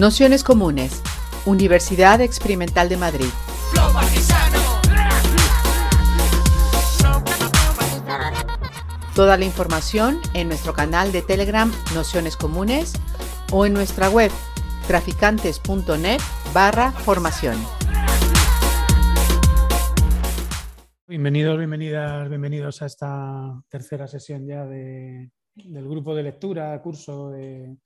Nociones Comunes, Universidad Experimental de Madrid. Toda la información en nuestro canal de Telegram Nociones Comunes o en nuestra web traficantes.net barra formación. Bienvenidos, bienvenidas, bienvenidos a esta tercera sesión ya del grupo de lectura, curso de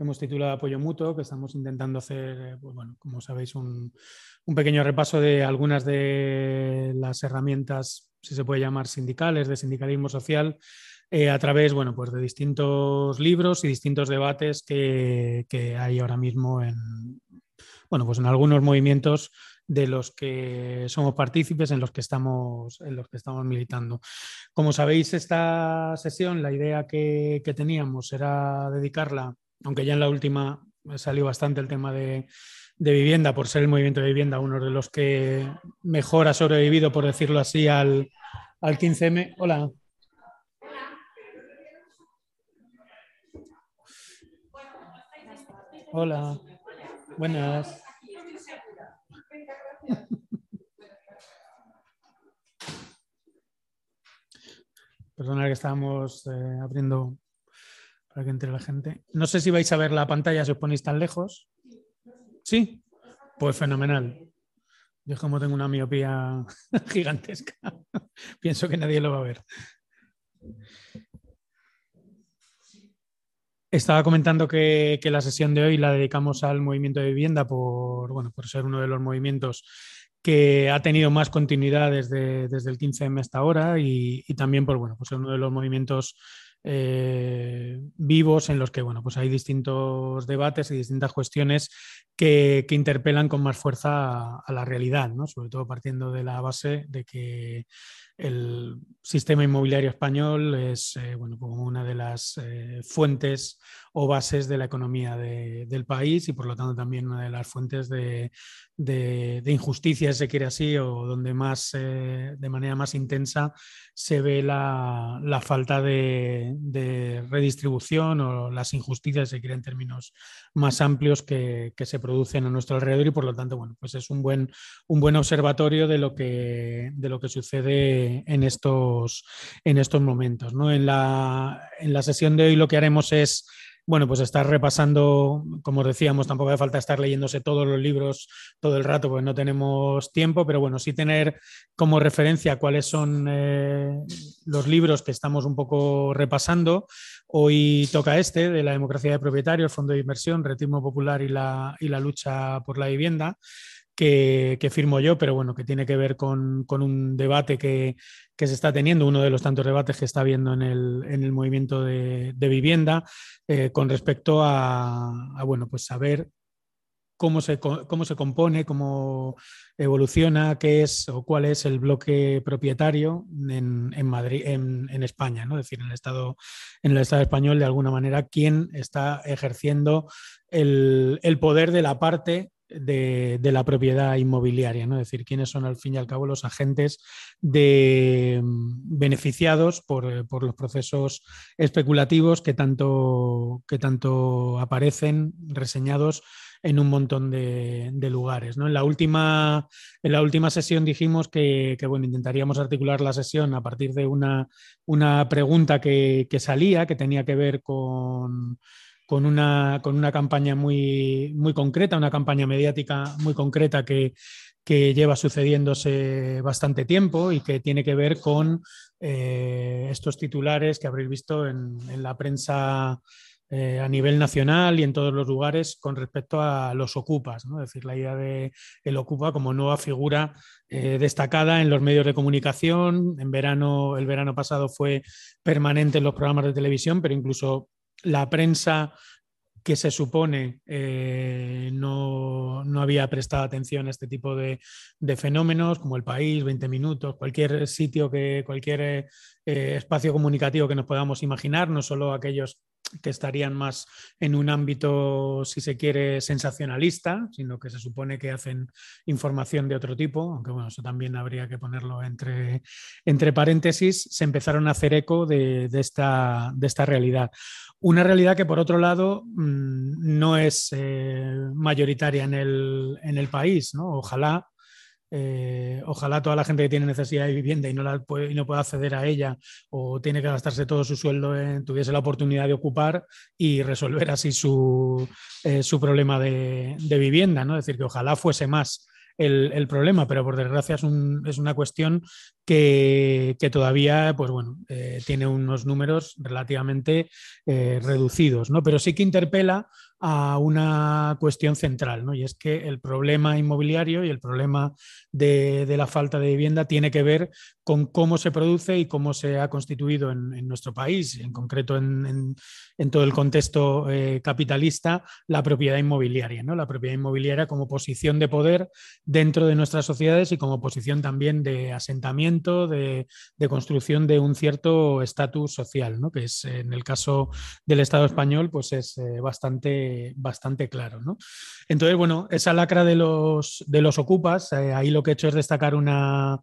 hemos titulado Apoyo Mutuo, que estamos intentando hacer, eh, pues bueno, como sabéis, un, pequeño repaso de algunas de las herramientas, si se puede llamar sindicales, de sindicalismo social, eh, a través bueno, pues de distintos libros y distintos debates que, hay ahora mismo en, bueno, pues en algunos movimientos de los que somos partícipes, en los que estamos, en los que estamos militando. Como sabéis, esta sesión, la idea que teníamos era dedicarla aunque ya en la última salió bastante el tema de, vivienda, por ser el movimiento de vivienda uno de los que mejor ha sobrevivido, por decirlo así, al, 15M. Hola. Hola. Buenas. Perdona que estábamos eh, abriendo que entre la gente. No sé si vais a ver la pantalla si os ponéis tan lejos. ¿Sí? Pues fenomenal. Yo como tengo una miopía gigantesca, pienso que nadie lo va a ver. Estaba comentando que, la sesión de hoy la dedicamos al movimiento de vivienda por, bueno, por ser uno de los movimientos que ha tenido más continuidad desde, desde el 15M hasta ahora y, y también por, bueno, por ser uno de los movimientos eh, vivos en los que bueno, pues hay distintos debates y distintas cuestiones que, interpelan con más fuerza a, la realidad, ¿no? sobre todo partiendo de la base de que el sistema inmobiliario español es eh, bueno, como una de las eh, fuentes o bases de la economía del país y por lo tanto también una de las fuentes de, injusticia, si se quiere así, o donde más, eh, de manera más intensa se ve la, falta de, redistribución o las injusticias, se quiere, en términos más amplios que, se producen a nuestro alrededor y por lo tanto, bueno, pues es un buen, un buen observatorio de lo que, de lo que sucede en estos, en estos momentos. ¿no? En, la, en la sesión de hoy lo que haremos es bueno, pues estar repasando, como decíamos, tampoco hace falta estar leyéndose todos los libros todo el rato, porque no tenemos tiempo, pero bueno, sí tener como referencia cuáles son eh, los libros que estamos un poco repasando. Hoy toca este, de la democracia de propietarios, Fondo de Inversión, Retismo Popular y la, y la lucha por la vivienda que, firmo yo, pero bueno, que tiene que ver con, un debate que, se está teniendo, uno de los tantos debates que está habiendo en el, movimiento de, vivienda, eh, con respecto a, bueno, pues saber cómo se, cómo se compone, cómo evoluciona, qué es o cuál es el bloque propietario en, Madrid, en, España, ¿no? Es decir, en el Estado, en el Estado español, de alguna manera, quién está ejerciendo el, el poder de la parte de, la propiedad inmobiliaria, ¿no? es decir, quiénes son al fin y al cabo los agentes de, mm, beneficiados por, por, los procesos especulativos que tanto, que tanto aparecen reseñados en un montón de, lugares. ¿no? En, la última, en la última sesión dijimos que, bueno, intentaríamos articular la sesión a partir de una, una pregunta que, que salía, que tenía que ver con con una, con una campaña muy, muy concreta, una campaña mediática muy concreta que, lleva sucediéndose bastante tiempo y que tiene que ver con eh, estos titulares que habréis visto en, la prensa eh, a nivel nacional y en todos los lugares con respecto a los ocupas, ¿no? es decir, la idea de el ocupa como nueva figura eh, destacada en los medios de comunicación. En verano, el verano pasado fue permanente en los programas de televisión, pero incluso la prensa que se supone eh, no, había prestado atención a este tipo de, fenómenos, como el país, 20 minutos, cualquier sitio, que, cualquier eh, espacio comunicativo que nos podamos imaginar, no solo aquellos que estarían más en un ámbito, si se quiere, sensacionalista, sino que se supone que hacen información de otro tipo, aunque bueno, eso también habría que ponerlo entre, entre paréntesis, se empezaron a hacer eco de, esta, de esta realidad. Una realidad que, por otro lado, mm, no es eh, mayoritaria en el, en el país. ¿no? Ojalá eh, ojalá toda la gente que tiene necesidad de vivienda y no, la acceder a ella o tiene que gastarse todo su sueldo en, tuviese la oportunidad de ocupar y resolver así su, eh, su problema de, vivienda. ¿no? Es decir, que ojalá fuese más el, problema, pero por desgracia es, un, es una cuestión que, que, todavía pues bueno, eh, tiene unos números relativamente reducidos, ¿no? pero sí que interpela a una cuestión central, ¿no? y es que el problema inmobiliario y el problema de, la falta de vivienda tiene que ver con cómo se produce y cómo se ha constituido en, nuestro país, en concreto en, todo el contexto eh, capitalista, la propiedad inmobiliaria, ¿no? la propiedad inmobiliaria como posición de poder dentro de nuestras sociedades y como posición también de asentamiento, de, construcción de un cierto estatus social, ¿no? que es en el caso del Estado español pues es eh, bastante bastante claro. ¿no? Entonces, bueno, esa lacra de los, de los ocupas, eh, ahí lo que he hecho es destacar una,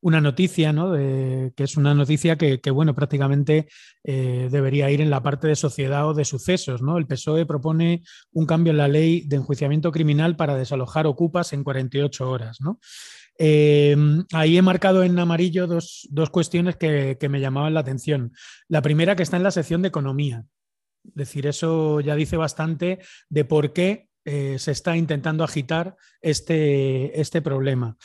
una noticia, ¿no? que es una noticia que, bueno, prácticamente eh, debería ir en la parte de sociedad o de sucesos. ¿no? El PSOE propone un cambio en la ley de enjuiciamiento criminal para desalojar ocupas en 48 horas. ¿no? Eh, ahí he marcado en amarillo dos, dos cuestiones que, que, me llamaban la atención. La primera que está en la sección de economía. Decir, eso ya dice bastante de por qué eh, se está intentando agitar este, este problema.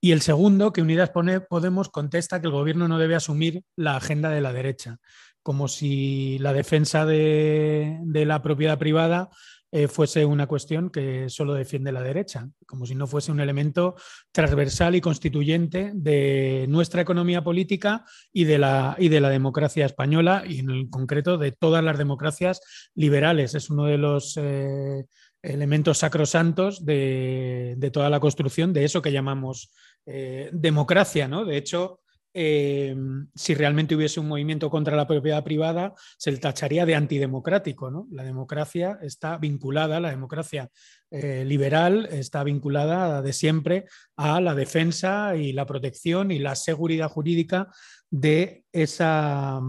Y el segundo, que Unidas Podemos contesta que el gobierno no debe asumir la agenda de la derecha, como si la defensa de, de la propiedad privada eh, fuese una cuestión que solo defiende la derecha, como si no fuese un elemento transversal y constituyente de nuestra economía política y de la, y de la democracia española y en concreto de todas las democracias liberales. Es uno de los eh, elementos sacrosantos de, de, toda la construcción de eso que llamamos eh, democracia. ¿no? De hecho, eh, si realmente hubiese un movimiento contra la propiedad privada, se le tacharía de antidemocrático. ¿no? La democracia está vinculada, la democracia eh, liberal está vinculada de siempre a la defensa y la protección y la seguridad jurídica de esa,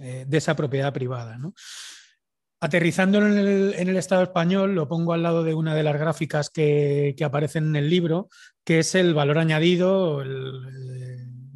eh, de esa propiedad privada. ¿no? Aterrizándolo en el, Estado español, lo pongo al lado de una de las gráficas que, aparecen en el libro, que es el valor añadido, el,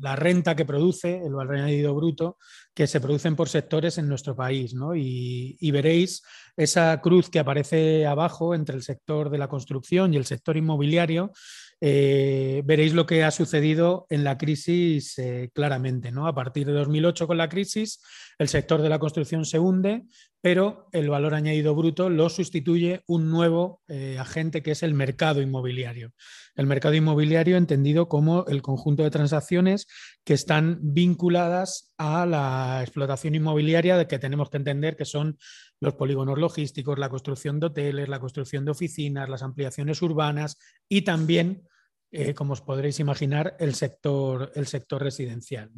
la renta que produce, el valor añadido bruto, que se producen por sectores en nuestro país. ¿no? Y, veréis esa cruz que aparece abajo entre el sector de la construcción y el sector inmobiliario. Eh, veréis lo que ha sucedido en la crisis eh, claramente. ¿no? A partir de 2008 con la crisis, el sector de la construcción se hunde, pero el valor añadido bruto lo sustituye un nuevo eh, agente que es el mercado inmobiliario. El mercado inmobiliario entendido como el conjunto de transacciones que están vinculadas a la explotación inmobiliaria que tenemos que entender que son los polígonos logísticos, la construcción de hoteles, la construcción de oficinas, las ampliaciones urbanas y también eh, como os podréis imaginar, el sector, el sector residencial.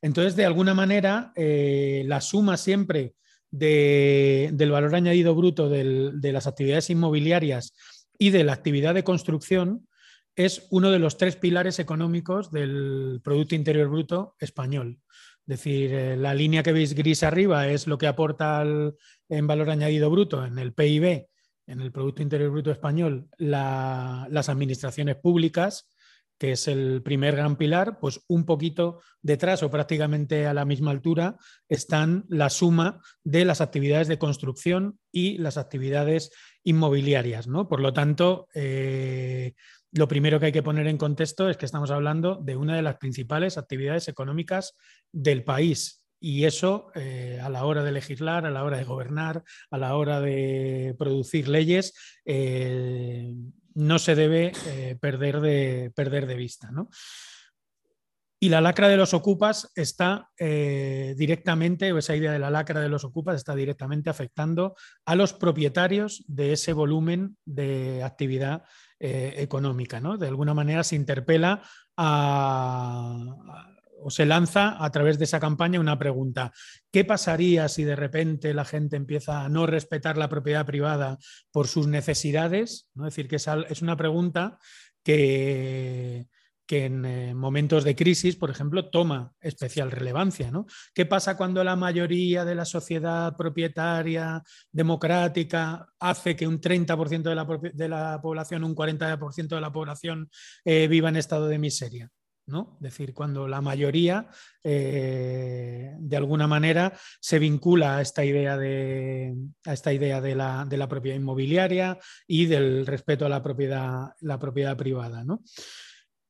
Entonces, de alguna manera, eh, la suma siempre del valor añadido bruto de las actividades inmobiliarias y de la actividad de construcción es uno de los tres pilares económicos del Producto Interior Bruto español. Decir, eh, la línea que veis gris arriba es lo que aporta en valor añadido bruto en el PIB, en el Producto Interior Bruto español, las administraciones públicas que es el primer gran pilar, pues un poquito detrás o prácticamente a la misma altura están la suma de las actividades de construcción y las actividades inmobiliarias. ¿no? Por lo tanto, eh, lo primero que hay que poner en contexto es que estamos hablando de una de las principales actividades económicas del país. Y eso, eh, a la hora de legislar, a la hora de gobernar, a la hora de producir leyes, eh, no se debe eh, perder, de, perder de vista. Y la lacra de los ocupas está directamente, o esa idea de la lacra de los ocupas está directamente afectando a los propietarios de ese volumen de actividad eh, económica. ¿no? De alguna manera se interpela o se lanza a través de esa campaña una pregunta. ¿Qué pasaría si de repente la gente empieza a no respetar la propiedad privada por sus necesidades? ¿no? Es decir, que es una pregunta que, que en eh, momentos de crisis, por ejemplo, toma especial relevancia. ¿no? ¿Qué pasa cuando la mayoría de la sociedad propietaria democrática hace que un 30% de la, de la, población, un 40% de la población eh, viva en estado de miseria? ¿no? Es decir, cuando la mayoría, eh, de alguna manera, se vincula a esta idea de, a esta idea de la, de la propiedad inmobiliaria y del respeto a la propiedad, la propiedad privada. ¿no?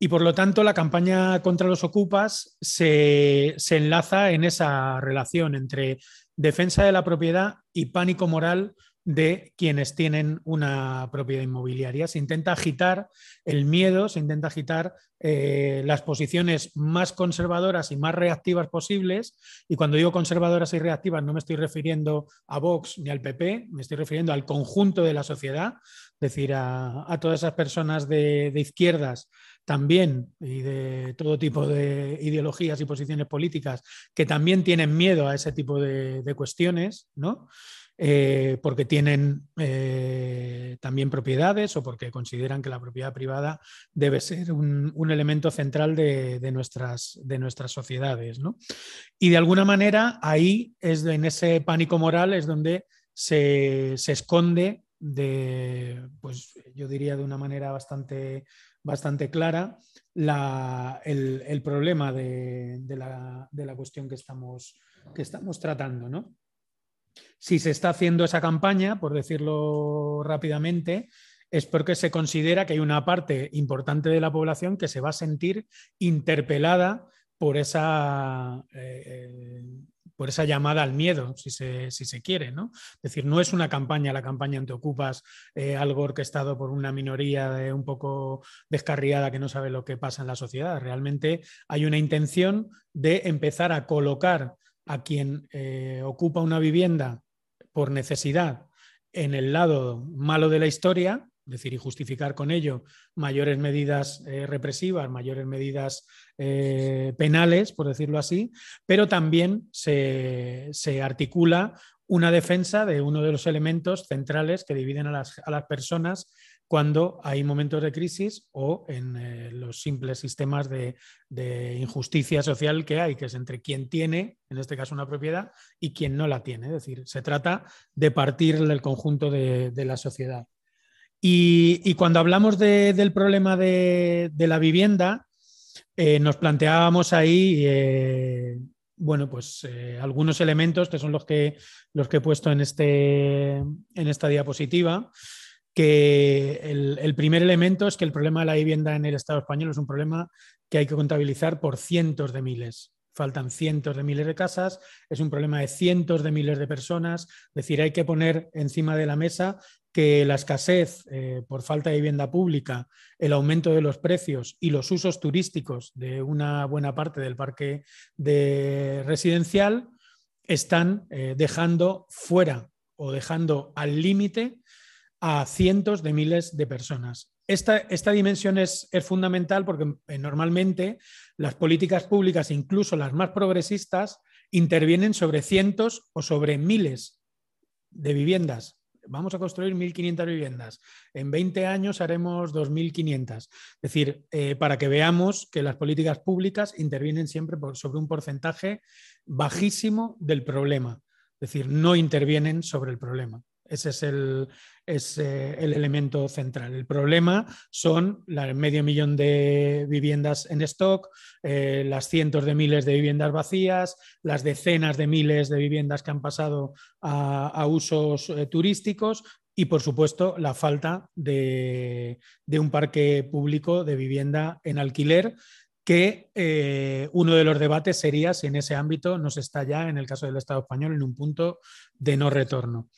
Y por lo tanto, la campaña contra los ocupas se, enlaza en esa relación entre defensa de la propiedad y pánico moral de quienes tienen una propiedad inmobiliaria. Se intenta agitar el miedo, se intenta agitar eh, las posiciones más conservadoras y más reactivas posibles. Y cuando digo conservadoras y reactivas no me estoy refiriendo a Vox ni al PP, me estoy refiriendo al conjunto de la sociedad, decir, a, todas esas personas de, de izquierdas también y de todo tipo de ideologías y posiciones políticas que también tienen miedo a ese tipo de, cuestiones, ¿no? Eh, porque tienen eh, también propiedades o porque consideran que la propiedad privada debe ser un, elemento central de, nuestras, de nuestras sociedades. ¿no? Y de alguna manera ahí, es en ese pánico moral, es donde se, se esconde de, pues yo diría de una manera bastante bastante clara el, problema de, la, cuestión que estamos, que estamos tratando. ¿no? Si se está haciendo esa campaña, por decirlo rápidamente, es porque se considera que hay una parte importante de la población que se va a sentir interpelada por esa, eh, por esa llamada al miedo, si se, si se quiere. ¿no? Es decir, no es una campaña, la campaña ante Ocupas, eh, algo orquestado por una minoría un poco descarriada que no sabe lo que pasa en la sociedad. Realmente hay una intención de empezar a colocar a quien eh, ocupa una vivienda por necesidad en el lado malo de la historia es decir, y justificar con ello mayores medidas eh, represivas, mayores medidas eh, penales, por decirlo así, pero también se, articula una defensa de uno de los elementos centrales que dividen a las, personas cuando hay momentos de crisis o en eh, los simples sistemas de, injusticia social que hay, que es entre quien tiene, en este caso, una propiedad y quien no la tiene. Es decir, se trata de partir del conjunto de la sociedad. Y, cuando hablamos del problema de, la vivienda, eh, nos planteábamos ahí, eh, bueno, pues eh, algunos elementos que son los que, los que he puesto en, este, en esta diapositiva, que el, el, primer elemento es que el problema de la vivienda en el Estado español es un problema que hay que contabilizar por cientos de miles. Faltan cientos de miles de casas, es un problema de cientos de miles de personas, es decir, hay que poner encima de la mesa que la escasez eh, por falta de vivienda pública, el aumento de los precios y los usos turísticos de una buena parte del parque de residencial están eh, dejando fuera o dejando al límite a cientos de miles de personas. Esta, esta dimensión es, es, fundamental porque eh, normalmente las políticas públicas, incluso las más progresistas, intervienen sobre cientos o sobre miles de viviendas vamos a construir 1.500 viviendas. En 20 años haremos 2.500. Es decir, eh, para que veamos que las políticas públicas intervienen siempre sobre un porcentaje bajísimo del problema. Es decir, no intervienen sobre el problema. Ese es el, eh, el elemento central. El problema son el medio millón de viviendas en stock, eh, las cientos de miles de viviendas vacías, las decenas de miles de viviendas que han pasado a, usos eh, turísticos y, por supuesto, la falta de, un parque público de vivienda en alquiler que uno de los debates sería si en ese ámbito nos está ya, en el caso del Estado español, en un punto de no retorno.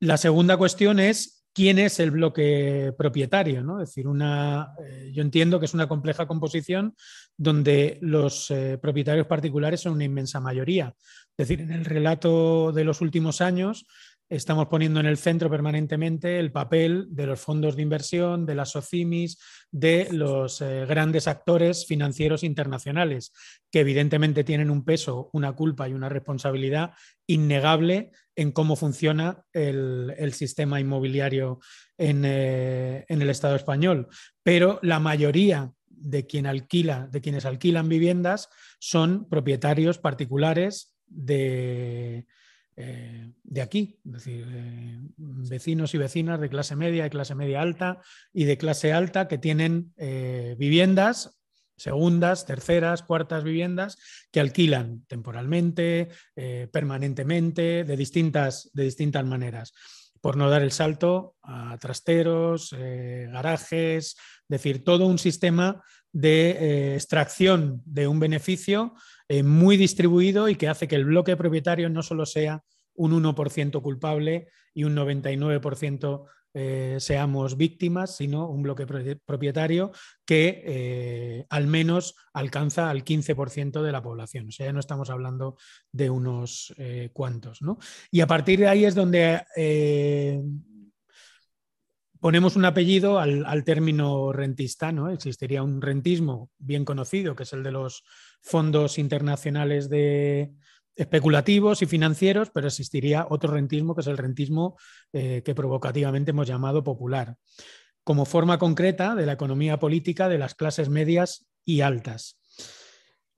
La segunda cuestión es quién es el bloque propietario. ¿no? Es decir, una, eh, yo entiendo que es una compleja composición donde los eh, propietarios particulares son una inmensa mayoría. Es decir, en el relato de los últimos años, estamos poniendo en el centro permanentemente el papel de los fondos de inversión, de las SOCIMIS, de los eh, grandes actores financieros internacionales, que evidentemente tienen un peso, una culpa y una responsabilidad innegable en cómo funciona el, sistema inmobiliario eh, en, el Estado español. Pero la mayoría de, quien alquila, de quienes alquilan viviendas son propietarios particulares de, eh, de aquí, es decir, vecinos y vecinas de clase media, de clase media alta y de clase alta que tienen eh, viviendas, segundas, terceras, cuartas viviendas que alquilan temporalmente, eh, permanentemente, de distintas, de distintas maneras. Por no dar el salto a trasteros, garajes, es decir, todo un sistema de extracción de un beneficio eh, muy distribuido y que hace que el bloque propietario no solo sea un 1% culpable y un 99% eh, seamos víctimas, sino un bloque propietario que eh, al menos alcanza al 15% de la población. O sea, ya no estamos hablando de unos cuantos. Y a partir de ahí es donde ponemos un apellido al, término rentista, ¿no? Existiría un rentismo bien conocido, que es el de los fondos internacionales de especulativos y financieros, pero existiría otro rentismo, que es el rentismo eh, que provocativamente hemos llamado popular, como forma concreta de la economía política de las clases medias y altas.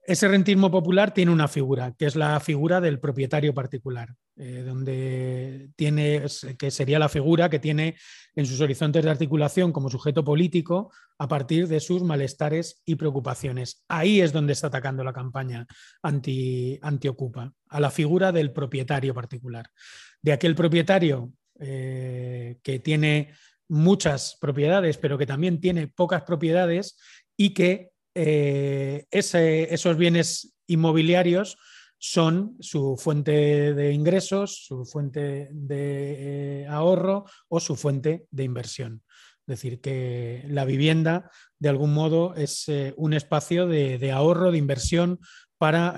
Ese rentismo popular tiene una figura, que es la figura del propietario particular, eh, donde tiene, que sería la figura que tiene en sus horizontes de articulación como sujeto político a partir de sus malestares y preocupaciones. Ahí es donde está atacando la campaña anti, ocupa a la figura del propietario particular, de aquel propietario eh, que tiene muchas propiedades, pero que también tiene pocas propiedades y que eh, esos bienes inmobiliarios son su fuente de ingresos, su fuente de eh, ahorro o su fuente de inversión. Es decir, que la vivienda de algún modo es eh, un espacio de, ahorro, de inversión para,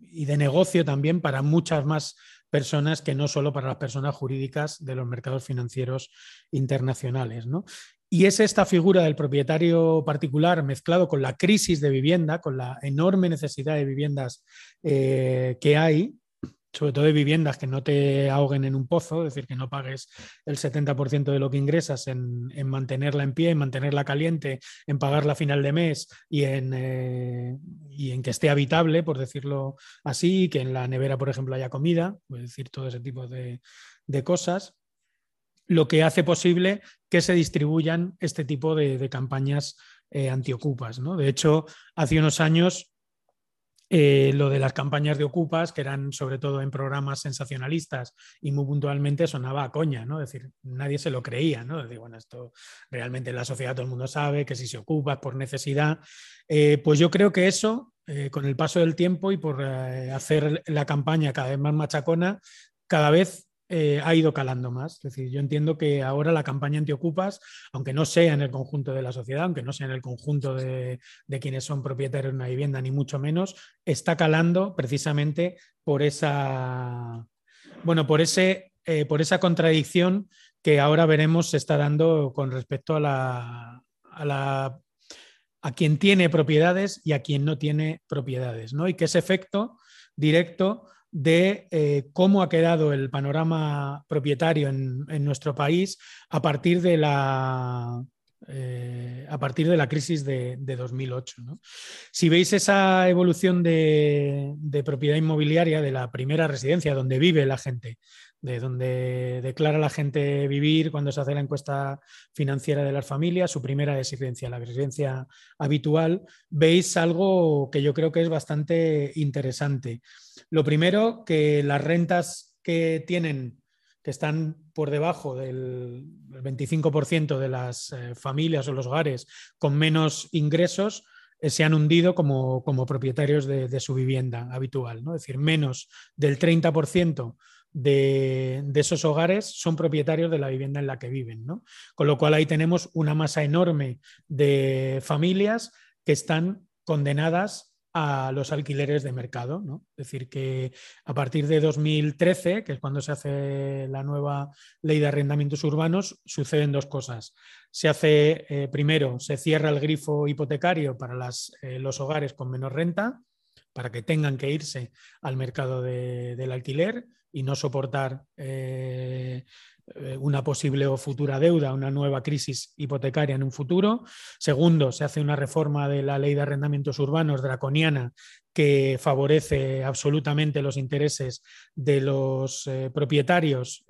y de negocio también para muchas más personas que no solo para las personas jurídicas de los mercados financieros internacionales. ¿no? Y es esta figura del propietario particular mezclado con la crisis de vivienda, con la enorme necesidad de viviendas eh, que hay, sobre todo de viviendas que no te ahoguen en un pozo, es decir, que no pagues el 70% de lo que ingresas en, mantenerla en pie, en mantenerla caliente, en pagarla a final de mes y en, eh, y en que esté habitable, por decirlo así, que en la nevera, por ejemplo, haya comida, es decir, todo ese tipo de, de cosas lo que hace posible que se distribuyan este tipo de, campañas eh, antiocupas. ¿no? De hecho, hace unos años eh, lo de las campañas de ocupas, que eran sobre todo en programas sensacionalistas y muy puntualmente sonaba a coña, ¿no? Es decir, nadie se lo creía, ¿no? decir, bueno, esto realmente en la sociedad todo el mundo sabe que si se ocupa por necesidad. Eh, pues yo creo que eso, con el paso del tiempo y por hacer la campaña cada vez más machacona, cada vez eh, ha ido calando más. Es decir, yo entiendo que ahora la campaña antiocupas, aunque no sea en el conjunto de la sociedad, aunque no sea en el conjunto de, quienes son propietarios de una vivienda, ni mucho menos, está calando precisamente por esa, bueno, por ese, eh, por esa contradicción que ahora veremos se está dando con respecto a la, a la a quien tiene propiedades y a quien no tiene propiedades, ¿no? Y que ese efecto directo de eh, cómo ha quedado el panorama propietario en, nuestro país a partir de la, eh, a partir de la crisis de, 2008. Si veis esa evolución de, propiedad inmobiliaria de la primera residencia donde vive la gente, de donde declara la gente vivir cuando se hace la encuesta financiera de las familias, su primera residencia, la residencia habitual, veis algo que yo creo que es bastante interesante. Lo primero, que las rentas que tienen, que están por debajo del 25% de las eh, familias o los hogares con menos ingresos, eh, se han hundido como, propietarios de, su vivienda habitual, ¿no? es decir, menos del 30% de, esos hogares son propietarios de la vivienda en la que viven. ¿no? Con lo cual ahí tenemos una masa enorme de familias que están condenadas a los alquileres de mercado. ¿no? Es decir, que a partir de 2013, que es cuando se hace la nueva ley de arrendamientos urbanos, suceden dos cosas. Se hace, eh, primero, se cierra el grifo hipotecario para eh, los hogares con menor renta, para que tengan que irse al mercado del alquiler y no soportar eh, eh, una posible o futura deuda, una nueva crisis hipotecaria en un futuro. Segundo, se hace una reforma de la ley de arrendamientos urbanos draconiana que favorece absolutamente los intereses de los eh, propietarios,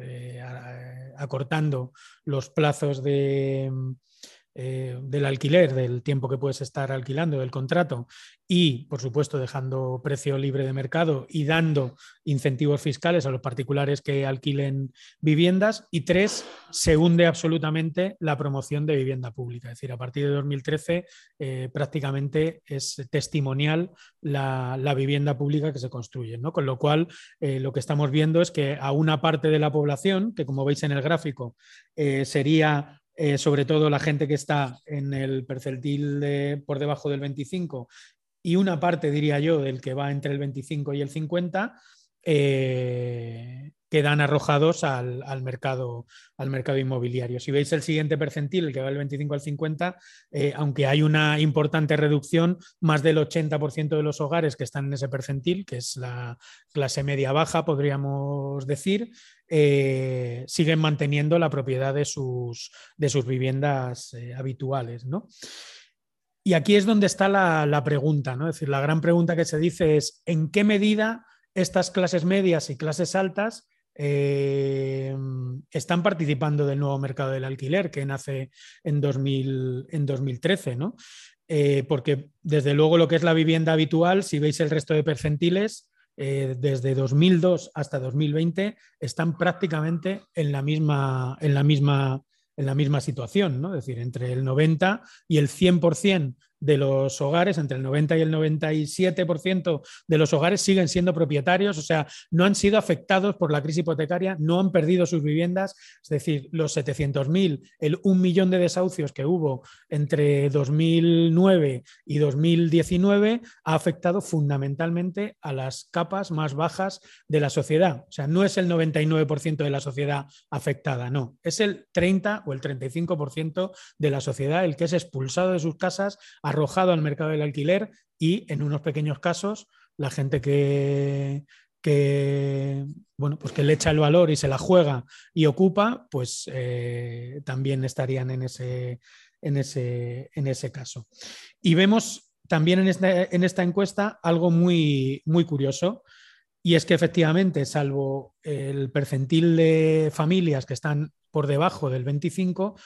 acortando los plazos de, eh, del alquiler, del tiempo que puedes estar alquilando, del contrato, y, por supuesto, dejando precio libre de mercado y dando incentivos fiscales a los particulares que alquilen viviendas. Y tres, se hunde absolutamente la promoción de vivienda pública. Es decir, a partir de 2013 eh, prácticamente es testimonial la, vivienda pública que se construye. ¿no? Con lo cual, eh, lo que estamos viendo es que a una parte de la población, que como veis en el gráfico, sería eh, sobre todo la gente que está en el percentil por debajo del 25 y una parte, diría yo, del que va entre el 25 y el 50, eh, quedan arrojados al, mercado, al mercado inmobiliario. Si veis el siguiente percentil, el que va del 25 al 50, eh, aunque hay una importante reducción, más del 80% de los hogares que están en ese percentil, que es la clase media baja, podríamos decir, eh, siguen manteniendo la propiedad de sus, de sus viviendas eh, habituales. Y aquí es donde está la, la pregunta, ¿no? Es decir, la gran pregunta que se dice es ¿en qué medida estas clases medias y clases altas eh, están participando del nuevo mercado del alquiler que nace en, 2000, en 2013, ¿no? Eh, porque desde luego lo que es la vivienda habitual, si veis el resto de percentiles, eh, desde 2002 hasta 2020 están prácticamente en la misma, en la misma, en la misma situación, ¿no? es decir, entre el 90 y el 100% de los hogares, entre el 90 y el 97% de los hogares siguen siendo propietarios, o sea, no han sido afectados por la crisis hipotecaria, no han perdido sus viviendas, es decir, los 700.000, el un millón de desahucios que hubo entre 2009 y 2019 ha afectado fundamentalmente a las capas más bajas de la sociedad. O sea, no es el 99% de la sociedad afectada, no, es el 30 o el 35% de la sociedad el que es expulsado de sus casas arrojado al mercado del alquiler y en unos pequeños casos la gente que, bueno, pues que le echa el valor y se la juega y ocupa, pues eh, también estarían en ese, en, ese, en ese caso. Y vemos también en esta, en esta encuesta algo muy, muy curioso. Y es que efectivamente, salvo el percentil de familias que están por debajo del 25,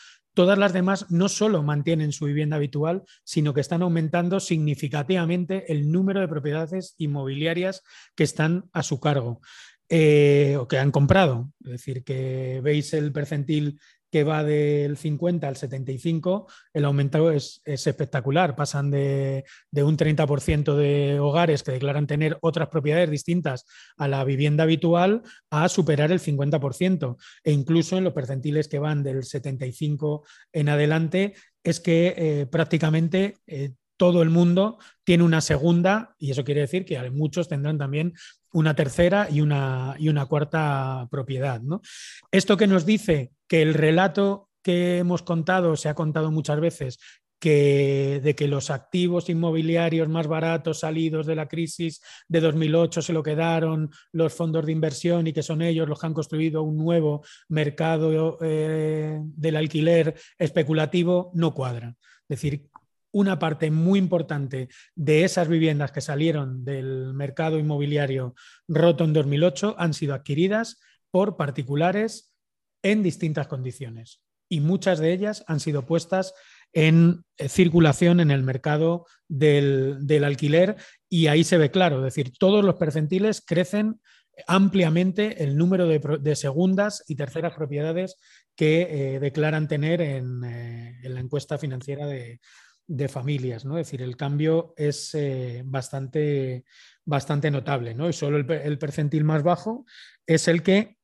todas las demás no solo mantienen su vivienda habitual, sino que están aumentando significativamente el número de propiedades inmobiliarias que están a su cargo. Eh, o que han comprado. Es decir, que veis el percentil que va del 50 al 75, el aumento es, espectacular. Pasan de, un 30% de hogares que declaran tener otras propiedades distintas a la vivienda habitual a superar el 50%. E incluso en los percentiles que van del 75 en adelante, es que eh, prácticamente eh, todo el mundo tiene una segunda, y eso quiere decir que muchos tendrán también una tercera y una, y una cuarta propiedad. Esto que nos dice que el relato que hemos contado, se ha contado muchas veces, que, de que los activos inmobiliarios más baratos salidos de la crisis de 2008 se lo quedaron los fondos de inversión y que son ellos los que han construido un nuevo mercado eh, del alquiler especulativo, no cuadra. Es decir, una parte muy importante de esas viviendas que salieron del mercado inmobiliario roto en 2008 han sido adquiridas por particulares en distintas condiciones y muchas de ellas han sido puestas en eh, circulación en el mercado del, alquiler y ahí se ve claro, es decir, todos los percentiles crecen ampliamente el número de, segundas y terceras propiedades que eh, declaran tener en, eh, en la encuesta financiera de, de familias, ¿no? Es decir, el cambio es eh, bastante, bastante notable, ¿no? Y solo el, percentil más bajo es el que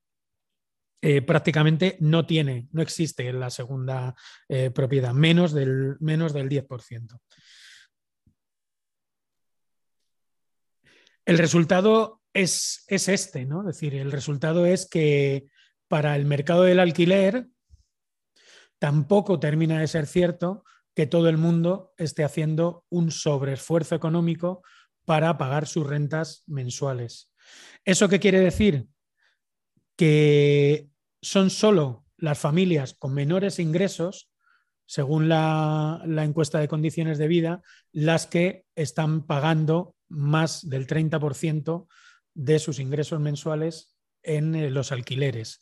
eh, prácticamente no tiene, no existe en la segunda eh, propiedad, menos del, menos del 10%. El resultado es, es este, ¿no? Es decir, el resultado es que para el mercado del alquiler tampoco termina de ser cierto que todo el mundo esté haciendo un sobreesfuerzo económico para pagar sus rentas mensuales. ¿Eso qué quiere decir? Que son solo las familias con menores ingresos, según la, encuesta de condiciones de vida, las que están pagando más del 30% de sus ingresos mensuales en eh, los alquileres.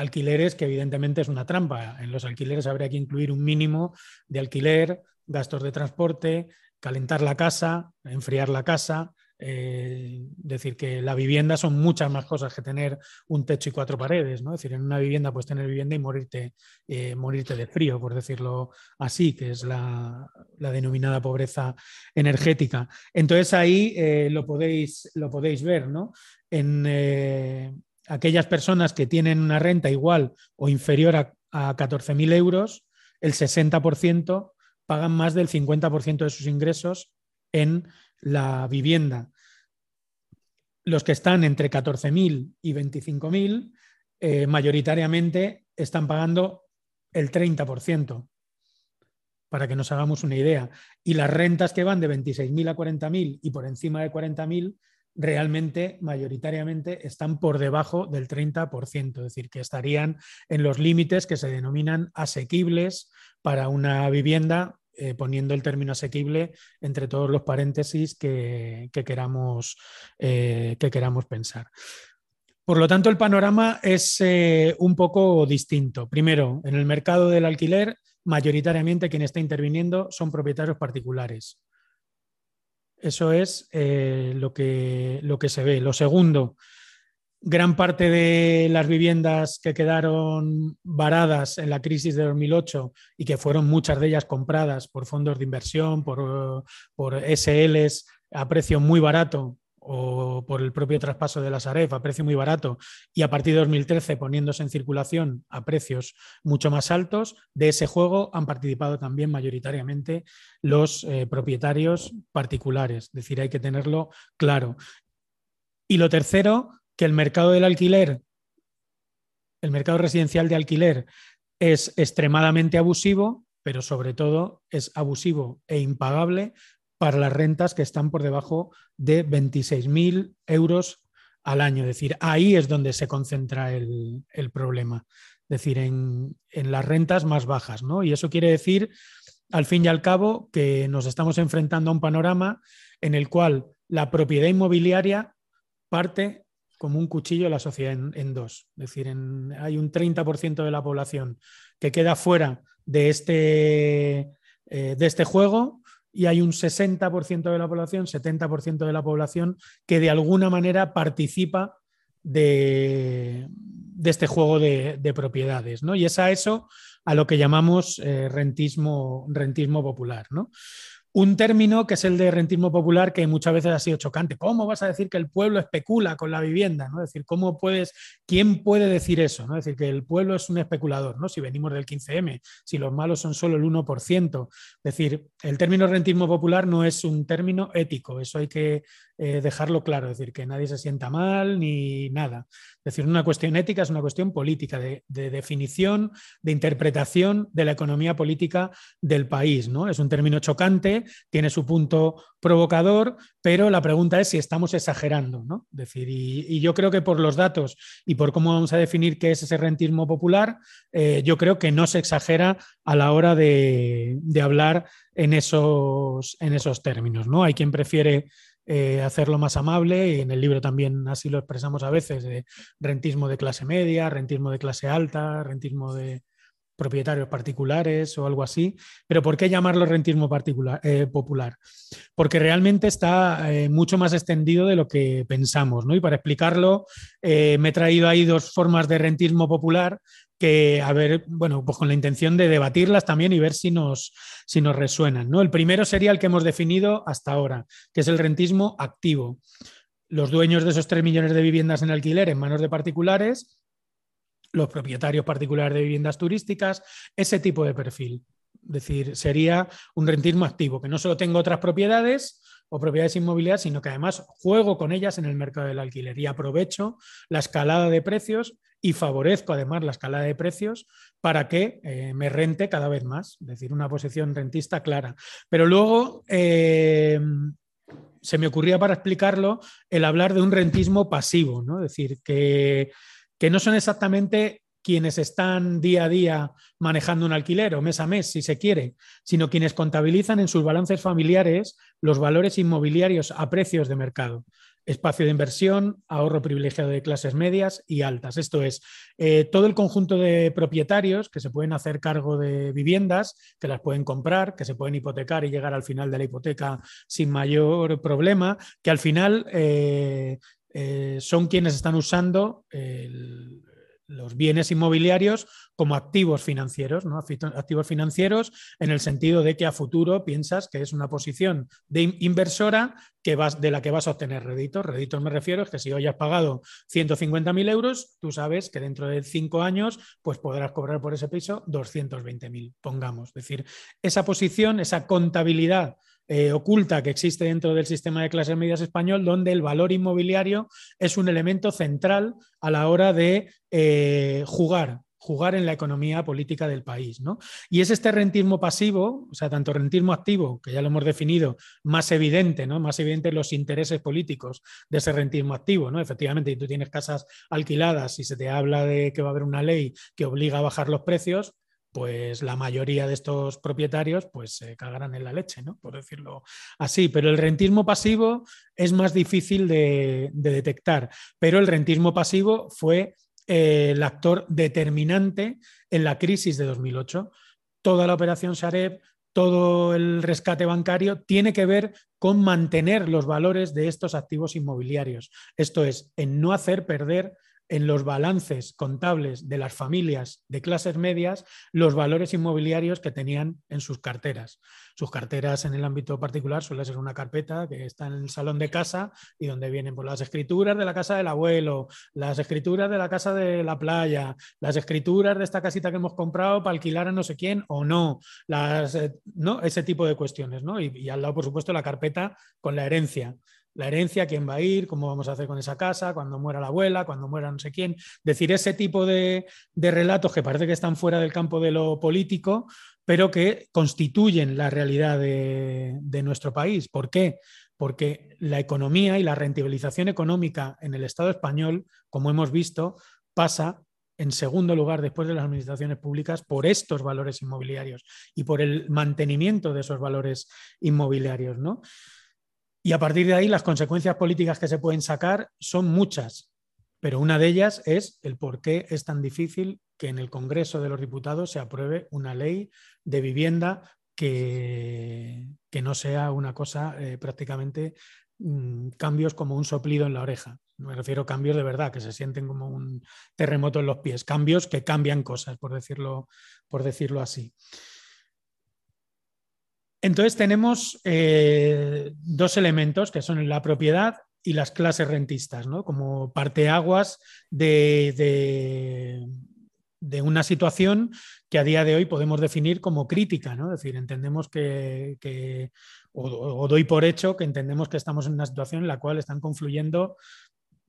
Alquileres que evidentemente es una trampa. En los alquileres habría que incluir un mínimo de alquiler, gastos de transporte, calentar la casa, enfriar la casa, eh, decir que la vivienda son muchas más cosas que tener un techo y cuatro paredes, ¿no? Es decir, en una vivienda puedes tener vivienda y morirte, eh, morirte de frío, por decirlo así, que es la, denominada pobreza energética. Entonces ahí eh, lo, podéis, lo podéis ver, ¿no? En aquellas personas que tienen una renta igual o inferior a, a 14.000 euros, el 60% pagan más del 50% de sus ingresos en la vivienda. Los que están entre 14.000 y 25.000 eh, mayoritariamente están pagando el 30%, para que nos hagamos una idea. Y las rentas que van de 26.000 a 40.000 y por encima de 40.000 realmente, mayoritariamente, están por debajo del 30%, es decir, que estarían en los límites que se denominan asequibles para una vivienda eh, poniendo el término asequible entre todos los paréntesis que, queramos, eh, que queramos pensar. Por lo tanto, el panorama es eh, un poco distinto. Primero, en el mercado del alquiler, mayoritariamente quien está interviniendo son propietarios particulares. Eso es lo, que, lo que se ve. Lo segundo, gran parte de las viviendas que quedaron varadas en la crisis de 2008 y que fueron muchas de ellas compradas por fondos de inversión, por, por SLs a precio muy barato o por el propio traspaso de la Saref a precio muy barato y a partir de 2013 poniéndose en circulación a precios mucho más altos, de ese juego han participado también mayoritariamente los eh, propietarios particulares. Es decir, hay que tenerlo claro. Y lo tercero, que el mercado del alquiler, el mercado residencial de alquiler es extremadamente abusivo, pero sobre todo es abusivo e impagable para las rentas que están por debajo de 26.000 euros al año. Es decir, ahí es donde se concentra el, problema. Es decir, en, en, las rentas más bajas. ¿no? Y eso quiere decir, al fin y al cabo, que nos estamos enfrentando a un panorama en el cual la propiedad inmobiliaria parte como un cuchillo la sociedad en, dos. Es decir, hay un 30% de la población que queda fuera de este, eh, de este juego y hay un 60% de la población, 70% de la población que de alguna manera participa de, este juego de, propiedades. ¿no? Y es a eso a lo que llamamos eh, rentismo, rentismo popular. ¿no? Un término que es el de rentismo popular que muchas veces ha sido chocante. ¿Cómo vas a decir que el pueblo especula con la vivienda? ¿no? Es decir, ¿cómo puedes, quién puede decir eso? ¿no? Es decir, que el pueblo es un especulador, ¿no? Si venimos del 15M, si los malos son solo el 1%. Es decir, el término rentismo popular no es un término ético, eso hay que eh, dejarlo claro, es decir, que nadie se sienta mal ni nada. Es decir, una cuestión ética es una cuestión política, de, definición, de interpretación de la economía política del país. ¿no? Es un término chocante, tiene su punto provocador, pero la pregunta es si estamos exagerando. ¿no? decir, y, yo creo que por los datos y por cómo vamos a definir qué es ese rentismo popular, eh, yo creo que no se exagera a la hora de, hablar en esos, en esos términos. ¿no? Hay quien prefiere eh, hacerlo más amable y en el libro también así lo expresamos a veces, de rentismo de clase media, rentismo de clase alta, rentismo de propietarios particulares o algo así. Pero ¿por qué llamarlo rentismo eh, popular? Porque realmente está eh, mucho más extendido de lo que pensamos. ¿no? Y para explicarlo, me he traído ahí dos formas de rentismo popular que, a ver, bueno, pues con la intención de debatirlas también y ver si nos, si nos resuenan. ¿no? El primero sería el que hemos definido hasta ahora, que es el rentismo activo. Los dueños de esos 3 millones de viviendas en alquiler en manos de particulares, los propietarios particulares de viviendas turísticas, ese tipo de perfil. Es decir, sería un rentismo activo, que no solo tengo otras propiedades, o propiedades inmobiliarias, sino que además juego con ellas en el mercado del alquiler y aprovecho la escalada de precios y favorezco además la escalada de precios para que eh, me rente cada vez más, es decir, una posición rentista clara. Pero luego eh, se me ocurría para explicarlo el hablar de un rentismo pasivo, ¿no? es decir, que, que no son exactamente quienes están día a día manejando un alquiler o mes a mes, si se quiere, sino quienes contabilizan en sus balances familiares los valores inmobiliarios a precios de mercado espacio de inversión, ahorro privilegiado de clases medias y altas. Esto es, eh, todo el conjunto de propietarios que se pueden hacer cargo de viviendas, que las pueden comprar, que se pueden hipotecar y llegar al final de la hipoteca sin mayor problema, que al final eh, eh, son quienes están usando los bienes inmobiliarios como activos financieros, ¿no? activos financieros en el sentido de que a futuro piensas que es una posición de inversora que vas, de la que vas a obtener réditos. Réditos me refiero es que si hoy has pagado 150.000 euros, tú sabes que dentro de cinco años pues podrás cobrar por ese piso 220.000, pongamos. Es decir, esa posición, esa contabilidad eh, oculta que existe dentro del sistema de clases medias español, donde el valor inmobiliario es un elemento central a la hora de eh, jugar jugar en la economía política del país. ¿no? Y es este rentismo pasivo, o sea, tanto rentismo activo, que ya lo hemos definido, más evidente, ¿no? más evidente los intereses políticos de ese rentismo activo. ¿no? Efectivamente, si tú tienes casas alquiladas y se te habla de que va a haber una ley que obliga a bajar los precios, pues la mayoría de estos propietarios pues se cagarán en la leche, ¿no? Por decirlo así. Pero el rentismo pasivo es más difícil de, detectar. Pero el rentismo pasivo fue eh, el actor determinante en la crisis de 2008. Toda la operación Sareb, todo el rescate bancario tiene que ver con mantener los valores de estos activos inmobiliarios. Esto es, en no hacer perder en los balances contables de las familias de clases medias los valores inmobiliarios que tenían en sus carteras. Sus carteras en el ámbito particular suele ser una carpeta que está en el salón de casa y donde vienen pues, las escrituras de la casa del abuelo, las escrituras de la casa de la playa, las escrituras de esta casita que hemos comprado para alquilar a no sé quién o no, las, eh, ¿no? ese tipo de cuestiones. ¿no? Y, y al lado, por supuesto, la carpeta con la herencia la herencia, quién va a ir, cómo vamos a hacer con esa casa, cuando muera la abuela, cuando muera no sé quién. Decir ese tipo de, relatos que parece que están fuera del campo de lo político, pero que constituyen la realidad de, de nuestro país. ¿Por qué? Porque la economía y la rentabilización económica en el Estado español, como hemos visto, pasa en segundo lugar, después de las administraciones públicas, por estos valores inmobiliarios y por el mantenimiento de esos valores inmobiliarios. ¿no? Y a partir de ahí las consecuencias políticas que se pueden sacar son muchas, pero una de ellas es el por qué es tan difícil que en el Congreso de los Diputados se apruebe una ley de vivienda que, que no sea una cosa eh, prácticamente mm, cambios como un soplido en la oreja. Me refiero a cambios de verdad, que se sienten como un terremoto en los pies, cambios que cambian cosas, por decirlo, por decirlo así. Entonces tenemos eh, dos elementos que son la propiedad y las clases rentistas, ¿no? como parteaguas de, de, una situación que a día de hoy podemos definir como crítica. ¿no? Es decir, entendemos que, o, doy por hecho que entendemos que estamos en una situación en la cual están confluyendo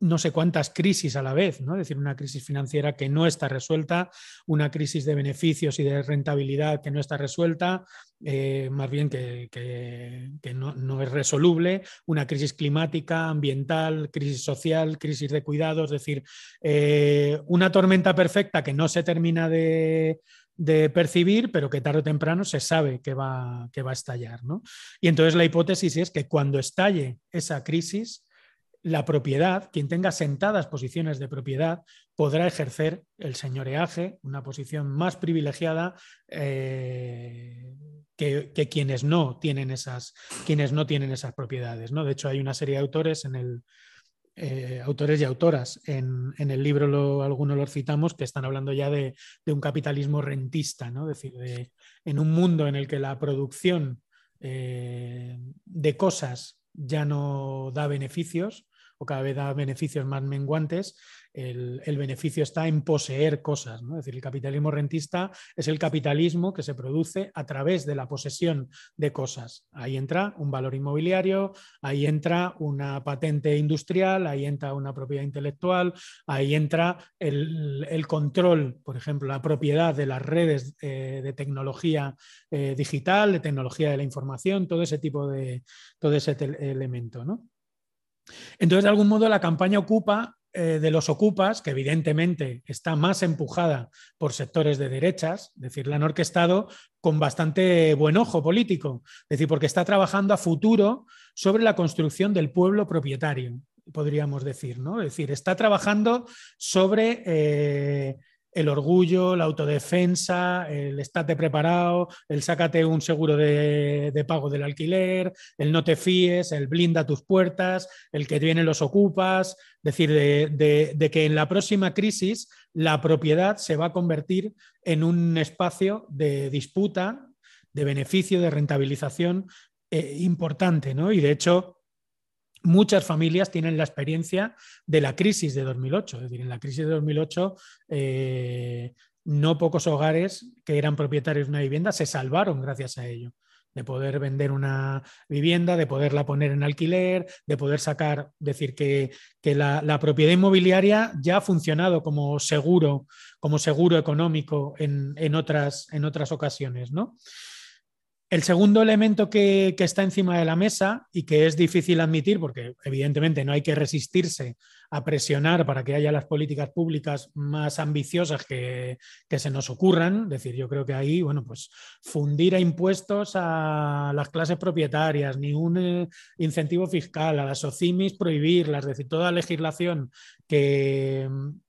no sé cuántas crisis a la vez, ¿no? Es decir, una crisis financiera que no está resuelta, una crisis de beneficios y de rentabilidad que no está resuelta, eh, más bien que, no, es resoluble, una crisis climática, ambiental, crisis social, crisis de cuidados, es decir, eh, una tormenta perfecta que no se termina de, percibir, pero que tarde o temprano se sabe que va, que va a estallar. ¿no? Y entonces la hipótesis es que cuando estalle esa crisis, la propiedad, quien tenga sentadas posiciones de propiedad, podrá ejercer el señoreaje, una posición más privilegiada eh, que, quienes no tienen esas, quienes no tienen esas propiedades. ¿no? De hecho, hay una serie de autores en el. Eh, autores y autoras en, el libro algunos los citamos que están hablando ya de, un capitalismo rentista, ¿no? es decir, en un mundo en el que la producción eh, de cosas ya no da beneficios, cada vez da beneficios más menguantes, el, beneficio está en poseer cosas. ¿no? Es decir, el capitalismo rentista es el capitalismo que se produce a través de la posesión de cosas. Ahí entra un valor inmobiliario, ahí entra una patente industrial, ahí entra una propiedad intelectual, ahí entra el, control, por ejemplo, la propiedad de las redes eh, de tecnología eh, digital, de tecnología de la información, todo ese tipo de todo ese elemento. ¿no? Entonces, de algún modo, la campaña ocupa eh, de los ocupas, que evidentemente está más empujada por sectores de derechas, es decir, la han orquestado con bastante buen ojo político, es decir, porque está trabajando a futuro sobre la construcción del pueblo propietario, podríamos decir, ¿no? Es decir, está trabajando sobre eh, el orgullo, la autodefensa, el estate preparado, el sácate un seguro de, pago del alquiler, el no te fíes, el blinda tus puertas, el que vienen los ocupas, es decir, de, que en la próxima crisis la propiedad se va a convertir en un espacio de disputa, de beneficio, de rentabilización eh, importante, ¿no? Y de hecho, muchas familias tienen la experiencia de la crisis de 2008. Es decir, en la crisis de 2008, eh, no pocos hogares que eran propietarios de una vivienda se salvaron gracias a ello de poder vender una vivienda, de poderla poner en alquiler, de poder sacar, decir que, la, propiedad inmobiliaria ya ha funcionado como seguro, como seguro económico en, en, otras, en otras ocasiones, ¿no? El segundo elemento que, está encima de la mesa y que es difícil admitir, porque evidentemente no hay que resistirse a presionar para que haya las políticas públicas más ambiciosas que, se nos ocurran, es decir, yo creo que ahí, bueno, pues fundir a impuestos a las clases propietarias, ni un eh, incentivo fiscal, a las OCIMIS prohibirlas, es decir, toda legislación que,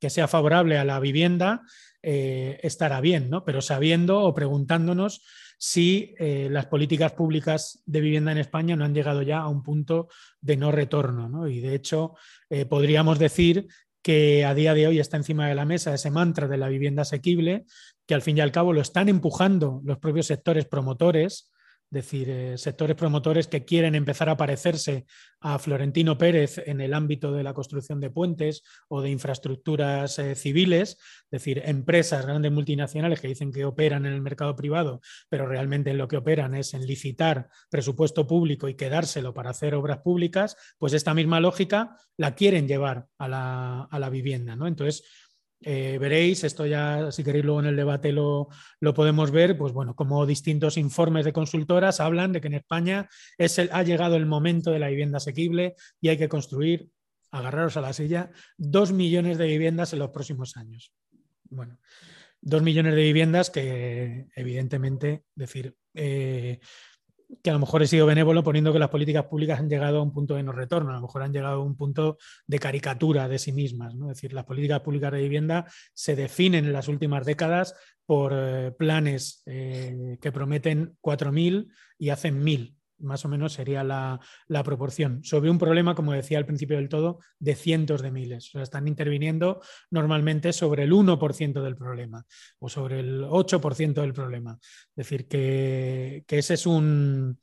sea favorable a la vivienda eh, estará bien, ¿no? Pero sabiendo o preguntándonos si eh, las políticas públicas de vivienda en España no han llegado ya a un punto de no retorno. Y de hecho, eh, podríamos decir que a día de hoy está encima de la mesa ese mantra de la vivienda asequible, que al fin y al cabo lo están empujando los propios sectores promotores decir, eh, sectores promotores que quieren empezar a parecerse a Florentino Pérez en el ámbito de la construcción de puentes o de infraestructuras eh, civiles, es decir, empresas grandes multinacionales que dicen que operan en el mercado privado, pero realmente en lo que operan es en licitar presupuesto público y quedárselo para hacer obras públicas, pues esta misma lógica la quieren llevar a la, a la vivienda. ¿no? Entonces, eh, veréis, esto ya, si queréis luego en el debate lo, podemos ver, pues bueno, como distintos informes de consultoras hablan de que en España es ha llegado el momento de la vivienda asequible y hay que construir, agarraros a la silla, dos millones de viviendas en los próximos años. Bueno, dos millones de viviendas que evidentemente, decir, eh, que a lo mejor he sido benévolo poniendo que las políticas públicas han llegado a un punto de no retorno, a lo mejor han llegado a un punto de caricatura de sí mismas. ¿no? Es decir, las políticas públicas de vivienda se definen en las últimas décadas por eh, planes eh, que prometen 4.000 y hacen 1.000 más o menos sería la, proporción, sobre un problema, como decía al principio del todo, de cientos de miles. Están interviniendo normalmente sobre el 1% del problema o sobre el 8% del problema. Es decir, que, ese es un,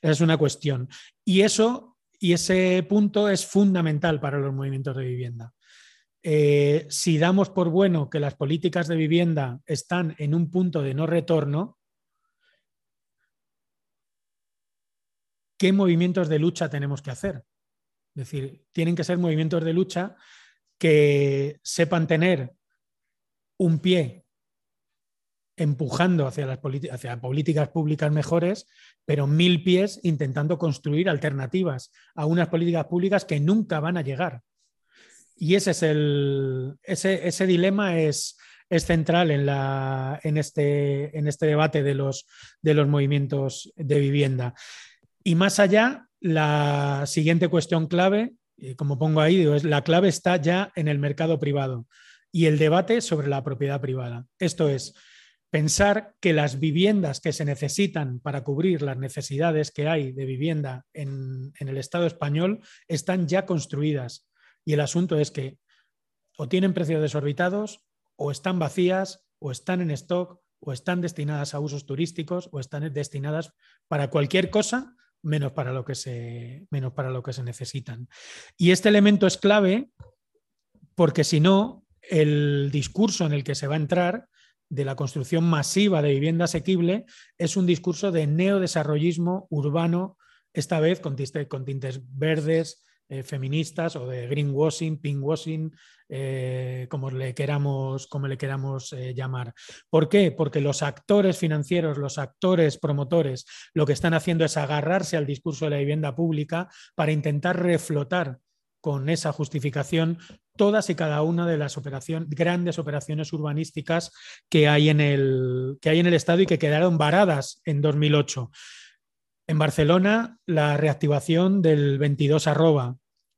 esa es una cuestión. Y eso y ese punto es fundamental para los movimientos de vivienda. Eh, si damos por bueno que las políticas de vivienda están en un punto de no retorno, qué movimientos de lucha tenemos que hacer. Es decir, tienen que ser movimientos de lucha que sepan tener un pie empujando hacia las políticas públicas mejores, pero mil pies intentando construir alternativas a unas políticas públicas que nunca van a llegar. Y ese es el, ese, dilema es, es central en, la, en, este, en este debate de los, de los movimientos de vivienda. Y más allá, la siguiente cuestión clave, como pongo ahí, es la clave está ya en el mercado privado y el debate sobre la propiedad privada. Esto es, pensar que las viviendas que se necesitan para cubrir las necesidades que hay de vivienda en, en, el Estado español están ya construidas. Y el asunto es que o tienen precios desorbitados, o están vacías, o están en stock, o están destinadas a usos turísticos, o están destinadas para cualquier cosa menos para lo que se, menos para lo que se necesitan. Y este elemento es clave porque si no, el discurso en el que se va a entrar de la construcción masiva de vivienda asequible es un discurso de neodesarrollismo urbano, esta vez con, tintes verdes, eh, feministas o de greenwashing, pinkwashing, eh, como le queramos, como le queramos eh, llamar. ¿Por qué? Porque los actores financieros, los actores promotores, lo que están haciendo es agarrarse al discurso de la vivienda pública para intentar reflotar con esa justificación todas y cada una de las grandes operaciones urbanísticas que hay, en el, que hay en el Estado y que quedaron varadas en 2008. En Barcelona, la reactivación del 22 arroba,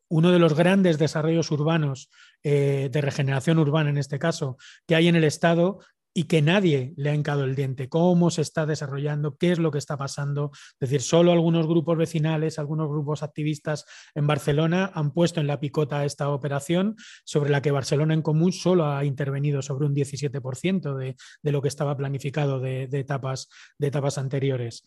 uno de los grandes desarrollos urbanos, eh, de regeneración urbana en este caso, que hay en el Estado y que nadie le ha hincado el diente, cómo se está desarrollando, qué es lo que está pasando. Es decir, solo algunos grupos vecinales, algunos grupos activistas en Barcelona han puesto en la picota esta operación sobre la que Barcelona en común solo ha intervenido sobre un 17% de, de lo que estaba planificado de, etapas, de etapas anteriores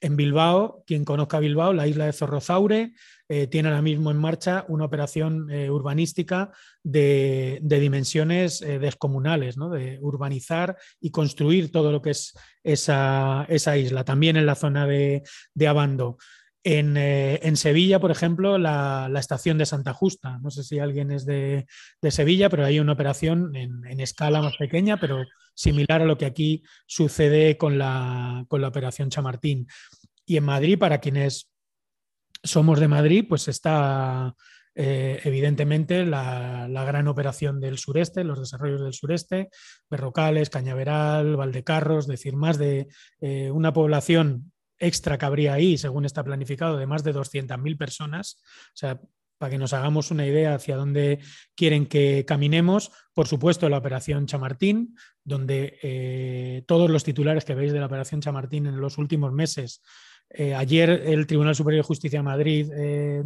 en Bilbao, quien conozca Bilbao, la isla de Zorrozaure, eh, tiene ahora mismo en marcha una operación eh, urbanística de, dimensiones eh, descomunales, de urbanizar y construir todo lo que es esa, isla, también en la zona de, Abando. En, Sevilla, por ejemplo, la, estación de Santa Justa. No sé si alguien es de, Sevilla, pero hay una operación en, escala más pequeña, pero similar a lo que aquí sucede con la, con la operación Chamartín. Y en Madrid, para quienes somos de Madrid, pues está eh, evidentemente la, gran operación del sureste, los desarrollos del sureste, Berrocales, Cañaveral, Valdecarros, es decir, más de eh, una población extra que habría ahí, según está planificado, de más de 200.000 personas. O sea, para que nos hagamos una idea hacia dónde quieren que caminemos. Por supuesto, la operación Chamartín, donde eh, todos los titulares que veis de la operación Chamartín en los últimos meses eh, ayer el Tribunal Superior de Justicia de Madrid eh,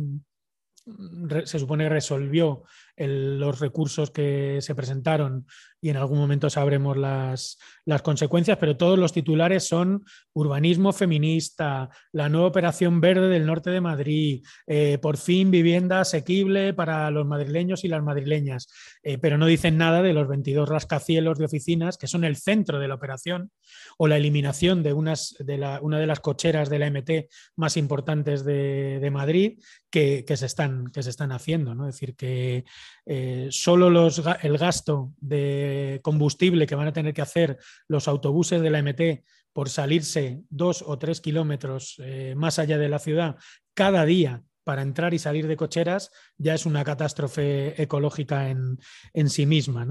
se supone resolvió los recursos que se presentaron y en algún momento sabremos las, las, consecuencias, pero todos los titulares son urbanismo feminista, la nueva operación verde del norte de Madrid, eh, por fin vivienda asequible para los madrileños y las madrileñas, eh, pero no dicen nada de los 22 rascacielos de oficinas que son el centro de la operación o la eliminación de, unas, de la, una de las cocheras de la MT más importantes de, de Madrid que, que, se están, que se están haciendo. ¿no? Es decir, que eh, solo el gasto de combustible que van a tener que hacer los autobuses de la MT por salirse dos o tres kilómetros eh, más allá de la ciudad cada día para entrar y salir de cocheras ya es una catástrofe ecológica en, sí misma.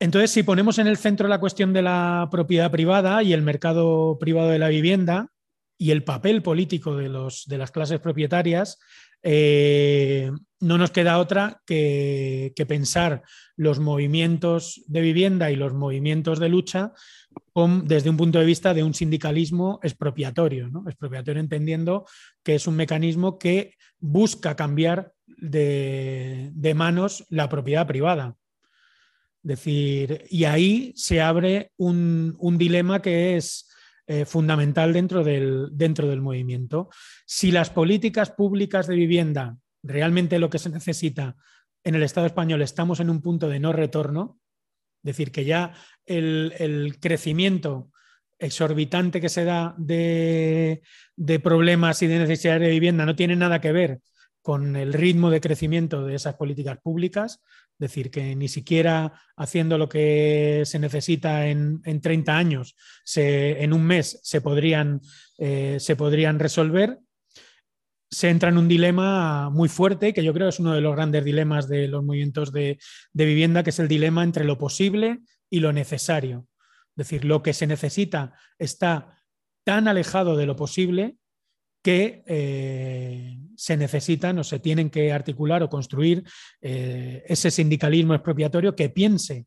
Entonces, si ponemos en el centro la cuestión de la propiedad privada y el mercado privado de la vivienda y el papel político de, los, de las clases propietarias, eh, no nos queda otra que, pensar los movimientos de vivienda y los movimientos de lucha desde un punto de vista de un sindicalismo expropiatorio, ¿no? expropiatorio entendiendo que es un mecanismo que busca cambiar de, manos la propiedad privada. Decir, y ahí se abre un dilema que es eh, fundamental dentro del, dentro del movimiento. Si las políticas públicas de vivienda, realmente lo que se necesita en el Estado español, estamos en un punto de no retorno, es decir, que ya el, crecimiento exorbitante que se da de, de, problemas y de necesidades de vivienda no tiene nada que ver con el ritmo de crecimiento de esas políticas públicas, decir, que ni siquiera haciendo lo que se necesita en, 30 años, en un mes se podrían, eh, se podrían resolver, se entra en un dilema muy fuerte, que yo creo es uno de los grandes dilemas de los movimientos de, de vivienda, que es el dilema entre lo posible y lo necesario. Es decir, lo que se necesita está tan alejado de lo posible que eh, se necesitan o se tienen que articular o construir eh, ese sindicalismo expropiatorio que piense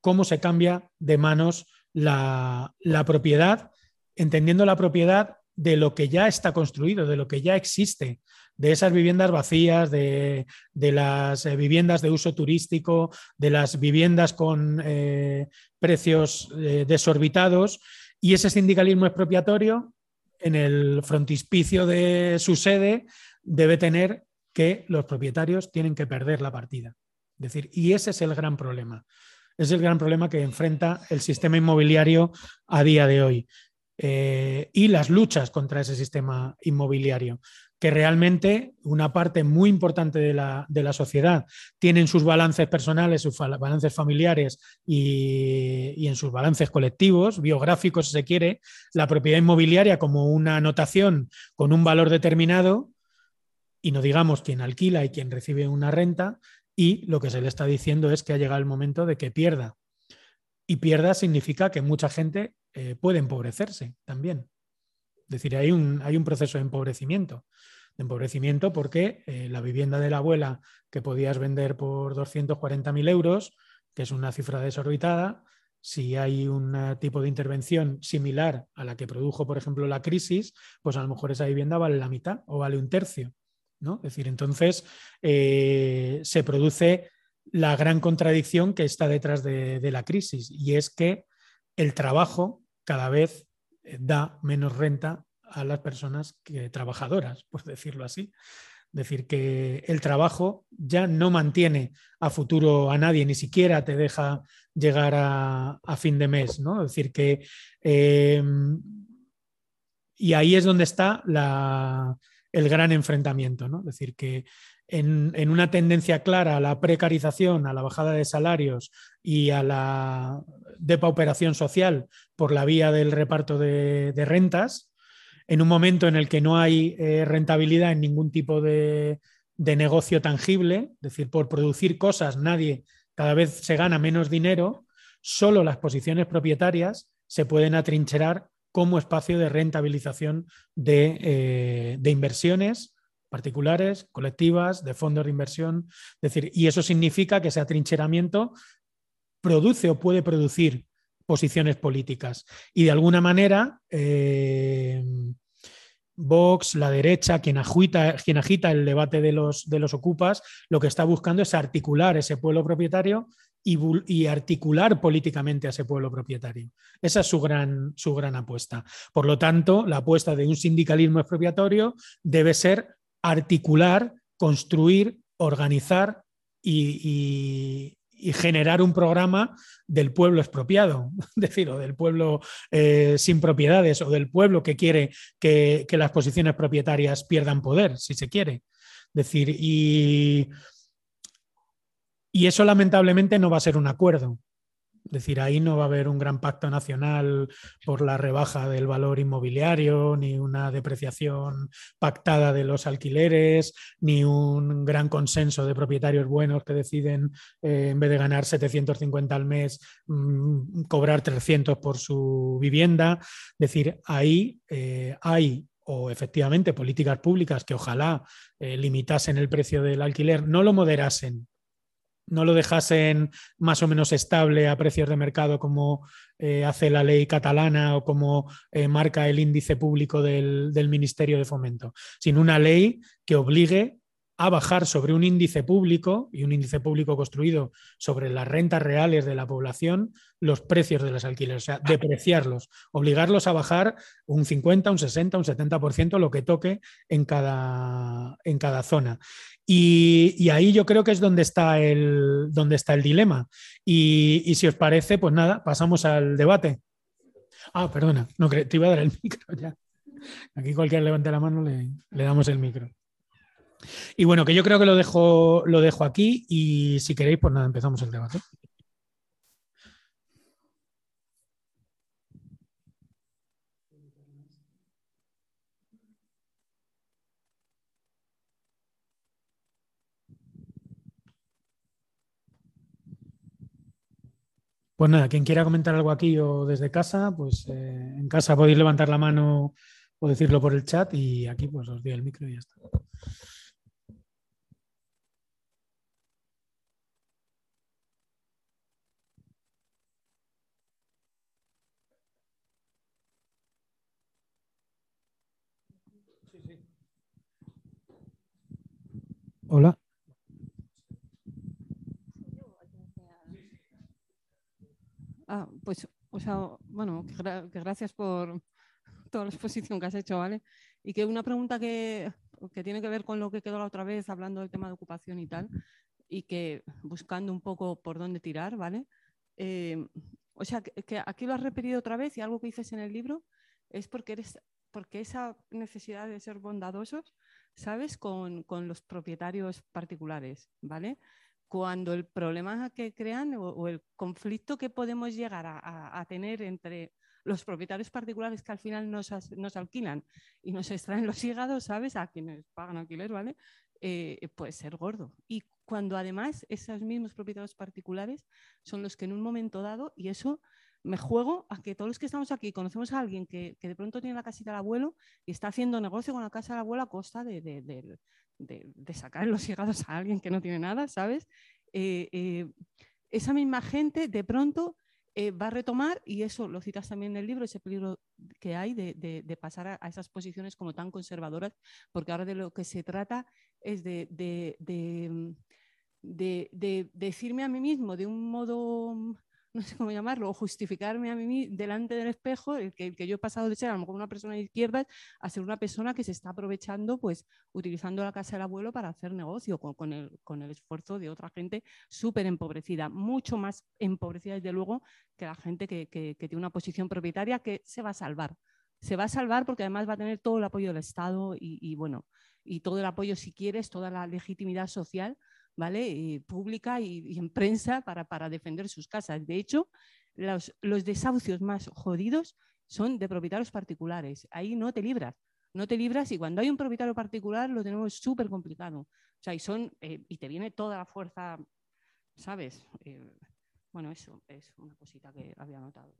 cómo se cambia de manos la, propiedad, entendiendo la propiedad de lo que ya está construido, de lo que ya existe, de esas viviendas vacías, de, las eh, viviendas de uso turístico, de las viviendas con precios desorbitados. Y ese sindicalismo expropiatorio en el frontispicio de su sede debe tener que los propietarios tienen que perder la partida. Es decir, y ese es el gran problema. Es el gran problema que enfrenta el sistema inmobiliario a día de hoy. Eh, y las luchas contra ese sistema inmobiliario, que realmente una parte muy importante de la, sociedad tienen sus balances personales, sus balances familiares y, y, en sus balances colectivos, biográficos si se quiere, la propiedad inmobiliaria como una anotación con un valor determinado, y no digamos quien alquila y quien recibe una renta, y lo que se le está diciendo es que ha llegado el momento de que pierda. Y pierda significa que mucha gente eh, puede empobrecerse también. Es decir, hay un, hay un proceso de empobrecimiento. De empobrecimiento porque eh, la vivienda de la abuela que podías vender por 240.000 euros, que es una cifra desorbitada, si hay un tipo de intervención similar a la que produjo, por ejemplo, la crisis, pues a lo mejor esa vivienda vale la mitad o vale un tercio. ¿no? Es decir, entonces eh, se produce la gran contradicción que está detrás de, de, la crisis y es que el trabajo cada vez eh, da menos renta a las personas que trabajadoras, por decirlo así. Decir que el trabajo ya no mantiene a futuro a nadie, ni siquiera te deja llegar a, fin de mes, ¿no? Es decir que em, y ahí es donde está el gran enfrentamiento, ¿no? Es decir que en, una tendencia clara a la precarización, a la bajada de salarios y a la depauperación social por la vía del reparto de, rentas, en un momento en el que no hay eh, rentabilidad en ningún tipo de, negocio tangible, es decir, por producir cosas nadie cada vez se gana menos dinero, solo las posiciones propietarias se pueden atrincherar como espacio de rentabilización de, eh, de inversiones particulares, colectivas, de fondos de inversión. Es decir, y eso significa que ese atrincheramiento produce o puede producir posiciones políticas. Y de alguna manera, eh, Vox, la derecha, quien, quien agita el debate de los, de los ocupas, lo que está buscando es articular ese pueblo propietario y, articular políticamente a ese pueblo propietario. Esa es su gran, su gran apuesta. Por lo tanto, la apuesta de un sindicalismo expropiatorio debe ser articular, construir, organizar y, generar un programa del pueblo expropiado, es decir, o del pueblo eh, sin propiedades o del pueblo que quiere que, las posiciones propietarias pierdan poder, si se quiere. decir, y, y eso lamentablemente no va a ser un acuerdo. Es decir, ahí no va a haber un gran pacto nacional por la rebaja del valor inmobiliario, ni una depreciación pactada de los alquileres, ni un gran consenso de propietarios buenos que deciden, eh, en vez de ganar 750 al mes, mm, cobrar 300 por su vivienda. Es decir, ahí eh, hay o efectivamente políticas públicas que ojalá eh, limitasen el precio del alquiler, no lo moderasen, no lo dejasen más o menos estable a precios de mercado como eh, hace la ley catalana o como eh, marca el índice público del, del, Ministerio de Fomento, sino una ley que obligue a bajar sobre un índice público y un índice público construido sobre las rentas reales de la población los precios de los alquileres, o sea, depreciarlos, obligarlos a bajar un 50, un 60, un 70%, lo que toque en cada, en cada zona. Y, ahí yo creo que es donde está el, donde está el dilema. Y, si os parece, pues nada, pasamos al debate. Ah, perdona, no, te iba a dar el micro ya. Aquí cualquiera levante la mano, le, le damos el micro. Y bueno, que yo creo que lo dejo, lo dejo aquí y si queréis, pues nada, empezamos el debate. Pues nada, quien quiera comentar algo aquí o desde casa, pues eh, en casa podéis levantar la mano o decirlo por el chat y aquí pues os doy el micro y ya está. Hola. Ah, pues, o sea, bueno, que, gracias por visto la exposición que has hecho, ¿vale? Y que una pregunta que, que tiene que ver con lo que quedó la otra vez, hablando del tema de ocupación y tal, y que buscando un poco por dónde tirar, ¿vale? Eh, o sea, que, aquí lo has repetido otra vez y algo que dices en el libro es porque eres porque esa necesidad de ser bondadosos, ¿sabes? Con, los propietarios particulares, ¿vale? Cuando el problema que crean o, el conflicto que podemos llegar a, tener entre los propietarios particulares que al final nos, nos, alquilan y nos extraen los hígados, ¿sabes? A quienes pagan alquiler, ¿vale? Eh, puede ser gordo. Y cuando además esos mismos propietarios particulares son los que en un momento dado, y eso me juego a que todos los que estamos aquí conocemos a alguien que, de pronto tiene la casita del abuelo y está haciendo negocio con la casa del abuelo a costa de, de, sacar los llegados a alguien que no tiene nada, ¿sabes? Eh, eh, esa misma gente de pronto eh, va a retomar, y eso lo citas también en el libro, ese peligro que hay de, pasar a, esas posiciones como tan conservadoras, porque ahora de lo que se trata es de, de decirme a mí mismo de un modo no sé cómo llamarlo, o justificarme a mí delante del espejo, el que, que yo he pasado de ser a lo mejor una persona de izquierdas a ser una persona que se está aprovechando, pues utilizando la casa del abuelo para hacer negocio con, el, con el, esfuerzo de otra gente súper empobrecida, mucho más empobrecida desde luego que la gente que, tiene una posición propietaria que se va a salvar. Se va a salvar porque además va a tener todo el apoyo del Estado y bueno, y todo el apoyo, si quieres, toda la legitimidad social ¿vale? pública y, en prensa para, defender sus casas. De hecho, los, desahucios más jodidos son de propietarios particulares. Ahí no te libras. No te libras y cuando hay un propietario particular lo tenemos súper complicado. O sea, y, son, eh, y te viene toda la fuerza, ¿sabes? Eh, bueno, eso es una cosita que había notado.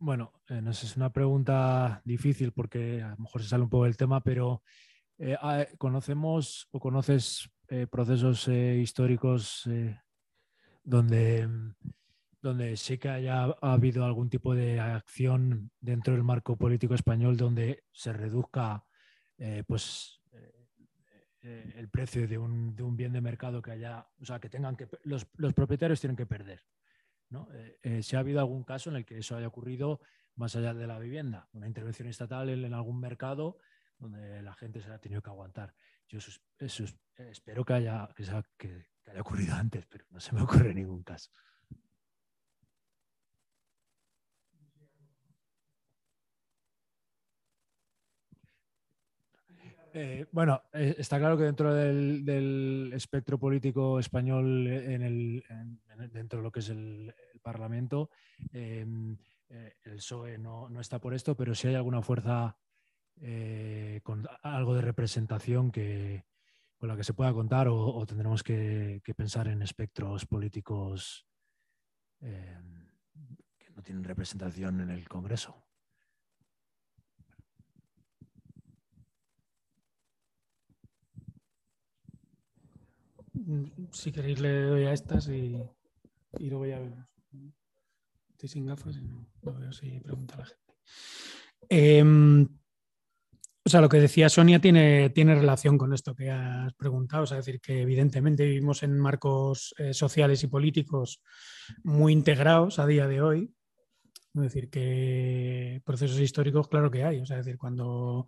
Bueno, eh, no sé, es una pregunta difícil porque a lo mejor se sale un poco del tema, pero eh, ah, ¿conocemos o conoces eh, procesos históricos donde, donde sí que haya habido algún tipo de acción dentro del marco político español donde se reduzca pues, el precio de un, de un, bien de mercado que haya, o sea, que tengan que, los, los propietarios tienen que perder? Eh, eh, si ha habido algún caso en el que eso haya ocurrido más allá de la vivienda, una intervención estatal en, algún mercado donde la gente se ha tenido que aguantar. Yo eso, espero que haya, que, haya ocurrido antes, pero no se me ocurre ningún caso. Eh, bueno, está claro que dentro del, espectro político español, en el, dentro de lo que es el, Parlamento. Em, eh, el PSOE no, está por esto, pero si hay alguna fuerza eh, con algo de representación que, con la que se pueda contar o, tendremos que, pensar en espectros políticos em, que no tienen representación en el Congreso. Si queréis le doy a estas y, luego ya vemos. Estoy sin gafas y no, veo si pregunta la gente. Em, o sea, lo que decía Sonia tiene, tiene relación con esto que has preguntado. es decir, que evidentemente vivimos en marcos eh, sociales y políticos muy integrados a día de hoy. Es decir, que procesos históricos, claro que hay. O sea, es decir, cuando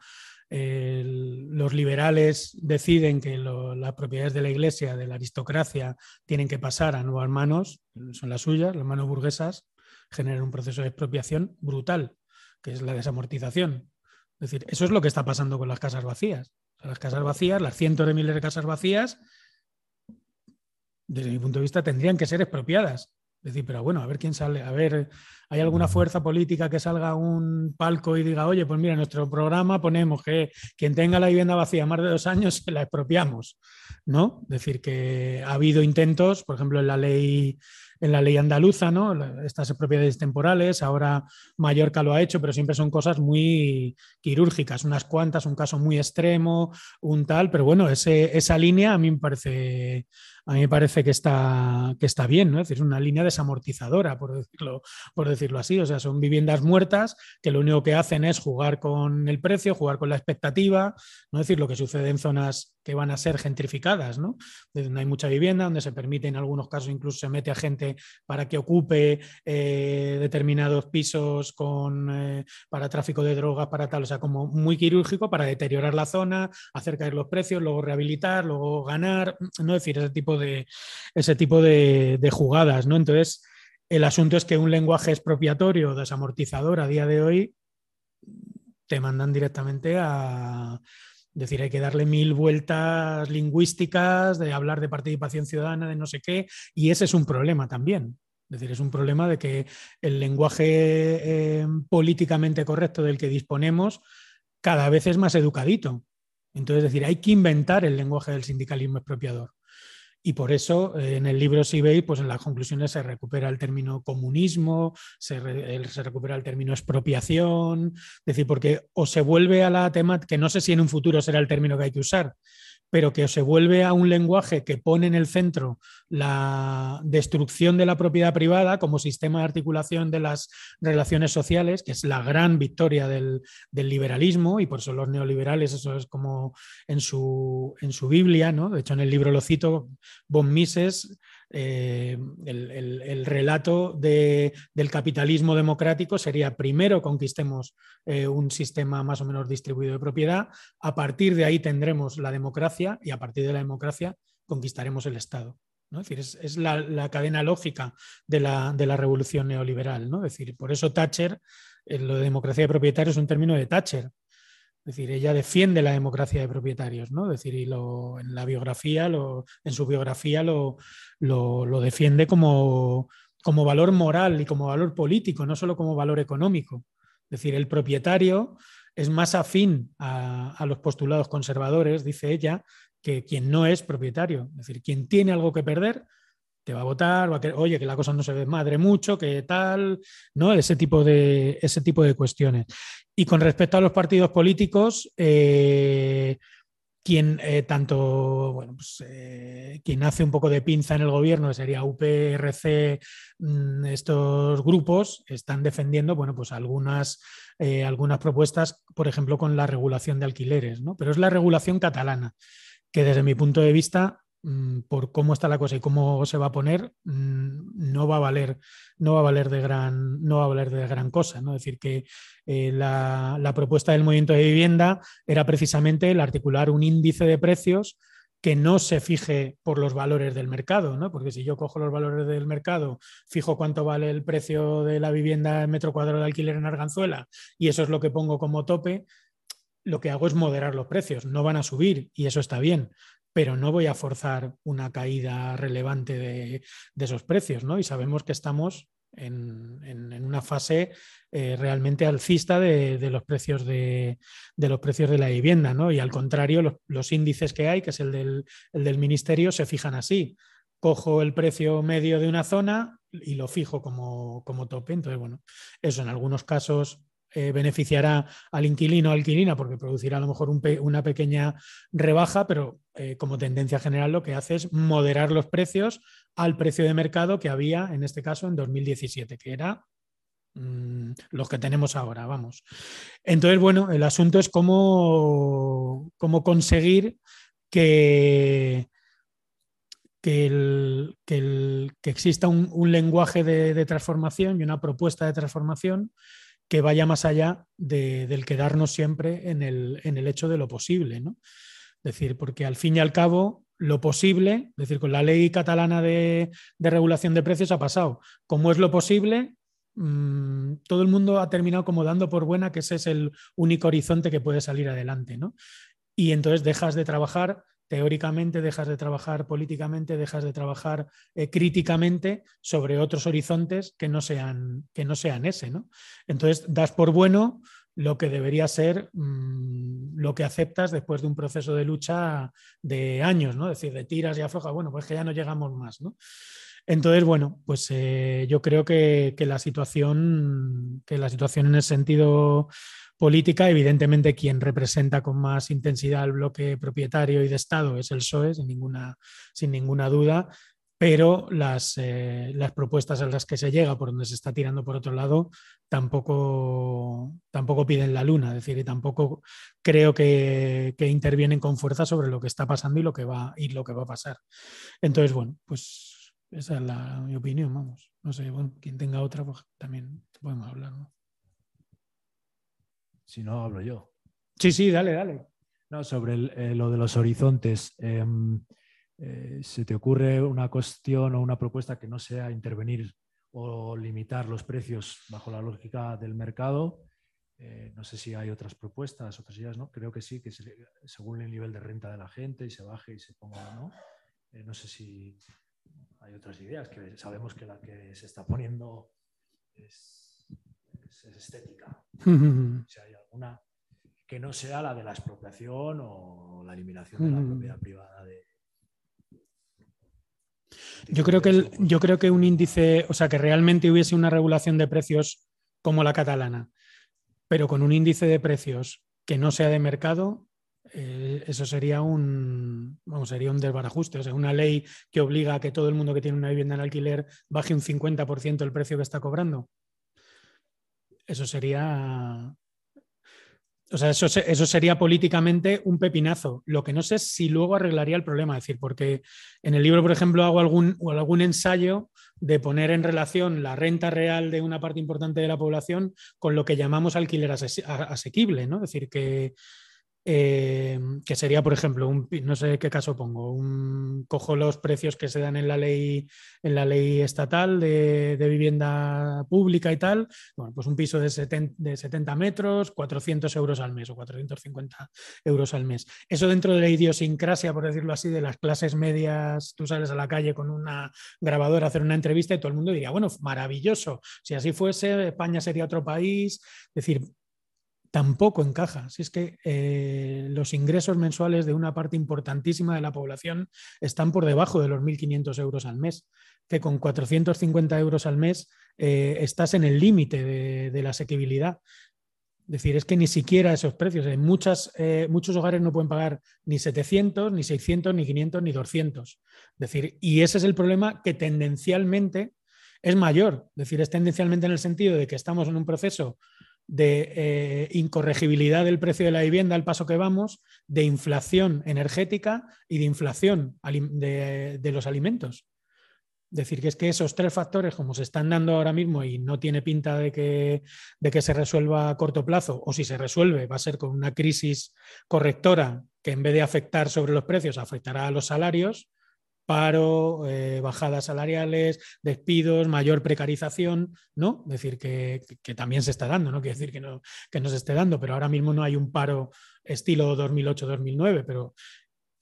los liberales deciden que las propiedades de la iglesia, de la aristocracia, tienen que pasar a nuevas manos, son las suyas, las manos burguesas, generan un proceso de expropiación brutal, que es la desamortización. Es decir, eso es lo que está pasando con las casas vacías. las casas vacías, las cientos de miles de casas vacías, desde mi punto de vista, tendrían que ser expropiadas. Es decir, pero bueno, a ver quién sale, a ver, ¿hay alguna fuerza política que salga a un palco y diga, oye, pues mira, en nuestro programa ponemos que quien tenga la vivienda vacía más de dos años se la expropiamos, ¿no? Es decir, que ha habido intentos, por ejemplo, en la ley en la ley andaluza, ¿no? Estas propiedades temporales, ahora Mallorca lo ha hecho, pero siempre son cosas muy quirúrgicas, unas cuantas, un caso muy extremo, un tal, pero bueno, esa línea a mí me parece, a mí me parece que está, que está bien, ¿no? Es decir, una línea desamortizadora, por decirlo, por decirlo así. O sea, son viviendas muertas que lo único que hacen es jugar con el precio, jugar con la expectativa, ¿no? Es decir, lo que sucede en zonas que van a ser gentrificadas, ¿no? Donde hay mucha vivienda, donde se permite en algunos casos incluso se mete a gente para que ocupe eh, determinados pisos con, eh, para tráfico de drogas, para tal, o sea, como muy quirúrgico para deteriorar la zona, hacer caer los precios, luego rehabilitar, luego ganar, no decir ese tipo de, ese tipo de jugadas, ¿no? Entonces, el asunto es que un lenguaje expropiatorio, desamortizador a día de hoy, te mandan directamente a, es decir, hay que darle mil vueltas lingüísticas, de hablar de participación ciudadana, de no sé qué, y ese es un problema también. Es decir, es un problema de que el lenguaje eh, políticamente correcto del que disponemos cada vez es más educadito. Entonces, es decir, hay que inventar el lenguaje del sindicalismo expropiador. Y por eso eh, en el libro, si veis, pues en las conclusiones se recupera el término comunismo, se, recupera el término expropiación, es decir, porque o se vuelve a la temática, que no sé si en un futuro será el término que hay que usar, pero que se vuelve a un lenguaje que pone en el centro la destrucción de la propiedad privada como sistema de articulación de las relaciones sociales, que es la gran victoria del, liberalismo, y por eso los neoliberales, eso es como en su, en su Biblia, ¿no? De hecho, en el libro lo cito, von Mises eh, el, relato del capitalismo democrático sería primero conquistemos eh, un sistema más o menos distribuido de propiedad, a partir de ahí tendremos la democracia y a partir de la democracia conquistaremos el Estado. ¿no? Es decir, es, la, cadena lógica de la, revolución neoliberal. ¿no? Es decir, por eso Thatcher, eh, lo de democracia de propietarios es un término de Thatcher. Es decir, ella defiende la democracia de propietarios, ¿no? Es decir, y lo, en la biografía, lo, en su biografía lo, lo, defiende como, como, valor moral y como valor político, no solo como valor económico. Es decir, el propietario es más afín a, a los postulados conservadores, dice ella, que quien no es propietario. Es decir, quien tiene algo que perder va a votar, va a oye, que la cosa no se ve madre mucho, que tal, ¿no? Ese tipo de, ese tipo de cuestiones. Y con respecto a los partidos políticos, eh, quien eh, tanto, bueno, pues, eh, hace un poco de pinza en el gobierno, sería UPRC, mm, estos grupos están defendiendo, bueno, pues algunas, algunas propuestas, por ejemplo, con la regulación de alquileres, ¿no? Pero es la regulación catalana, que desde mi punto de vista por cómo está la cosa y cómo se va a poner, mm, no va a valer, no va a valer de gran, no va a valer de gran cosa. ¿no? Es decir, que eh, la, propuesta del movimiento de vivienda era precisamente el articular un índice de precios que no se fije por los valores del mercado, ¿no? Porque si yo cojo los valores del mercado, fijo cuánto vale el precio de la vivienda en metro cuadrado de alquiler en Arganzuela y eso es lo que pongo como tope, lo que hago es moderar los precios, no van a subir y eso está bien, pero no voy a forzar una caída relevante de, esos precios, ¿no? Y sabemos que estamos en, una fase eh, realmente alcista de, los precios de, los precios de la vivienda, ¿no? Y al contrario, los, índices que hay, que es el del, el del, ministerio, se fijan así. Cojo el precio medio de una zona y lo fijo como, como tope. Entonces, bueno, eso en algunos casos eh, beneficiará al inquilino o alquilina porque producirá a lo mejor una pequeña rebaja, pero eh, como tendencia general lo que hace es moderar los precios al precio de mercado que había en este caso en 2017, que era mm, los que tenemos ahora, vamos. Entonces, bueno, el asunto es cómo, cómo conseguir que, que, exista un, lenguaje de, transformación y una propuesta de transformación que vaya más allá del quedarnos siempre en el, en el, hecho de lo posible. ¿no? Es decir, porque al fin y al cabo, lo posible, decir, con la ley catalana de, regulación de precios ha pasado. Como es lo posible, mm, todo el mundo ha terminado como dando por buena que ese es el único horizonte que puede salir adelante. ¿no? Y entonces dejas de trabajar teóricamente dejas de trabajar políticamente, dejas de trabajar eh, críticamente sobre otros horizontes que no sean, que no sean ese. ¿no? Entonces das por bueno lo que debería ser mm, lo que aceptas después de un proceso de lucha de años, ¿no? Es decir, de tiras y aflojas, bueno, pues que ya no llegamos más, ¿no? Entonces, bueno, pues eh, yo creo que, la situación, que la situación en el sentido política. Evidentemente, quien representa con más intensidad el bloque propietario y de Estado es el PSOE, sin ninguna, sin ninguna duda. pero las, eh, las, propuestas a las que se llega, por donde se está tirando por otro lado, tampoco, tampoco piden la luna, es decir, y tampoco creo que, intervienen con fuerza sobre lo que está pasando y lo que va, y lo que va a pasar. Entonces, bueno, pues esa es la, mi opinión, vamos. No sé, bueno, quien tenga otra, pues también podemos hablar. Si no, hablo yo. Sí, sí, dale, dale. No, sobre eh, lo de los horizontes. Em, eh, ¿Se te ocurre una cuestión o una propuesta que no sea intervenir o limitar los precios bajo la lógica del mercado? Eh, no sé si hay otras propuestas, otras ideas, ¿no? Creo que sí, que según el nivel de renta de la gente y se baje y se ponga, ¿no? Eh, no sé si hay otras ideas, que sabemos que la que se está poniendo es, estética. si hay alguna que no sea la de la expropiación o la eliminación de la propiedad privada de, yo creo, que yo creo que un índice, o sea, que realmente hubiese una regulación de precios como la catalana, pero con un índice de precios que no sea de mercado, eh, eso sería un, vamos, sería un desbarajuste. O sea, una ley que obliga a que todo el mundo que tiene una vivienda en alquiler baje un 50% el precio que está cobrando. Eso sería o sea, eso, eso, sería políticamente un pepinazo. Lo que no sé es si luego arreglaría el problema. Es decir, porque en el libro, por ejemplo, hago algún, algún ensayo de poner en relación la renta real de una parte importante de la población con lo que llamamos alquiler asequible. ¿no? Decir, que eh, que sería, por ejemplo, un, no sé qué caso pongo, un, cojo los precios que se dan en la ley, en la ley estatal de, vivienda pública y tal, bueno, pues un piso de 70, de 70, metros, 400 euros al mes o 450 euros al mes. Eso dentro de la idiosincrasia, por decirlo así, de las clases medias, tú sales a la calle con una grabadora a hacer una entrevista y todo el mundo diría, bueno, maravilloso, si así fuese, España sería otro país, es decir, tampoco encaja. Si es que eh, los ingresos mensuales de una parte importantísima de la población están por debajo de los 1.500 euros al mes, que con 450 euros al mes eh, estás en el límite de, la asequibilidad. Es decir, es que ni siquiera esos precios. En muchas, eh, muchos hogares no pueden pagar ni 700, ni 600, ni 500, ni 200. Es decir, y ese es el problema que tendencialmente es mayor. Es decir, es tendencialmente en el sentido de que estamos en un proceso de eh, incorregibilidad del precio de la vivienda al paso que vamos, de inflación energética y de inflación de, los alimentos. Decir, que es que esos tres factores, como se están dando ahora mismo y no tiene pinta de que, de que se resuelva a corto plazo, o si se resuelve, va a ser con una crisis correctora que en vez de afectar sobre los precios, afectará a los salarios, paro, eh, bajadas salariales, despidos, mayor precarización, ¿no? Es decir, que, también se está dando, ¿no? Quiere decir que no, que no se esté dando, pero ahora mismo no hay un paro estilo 2008-2009, pero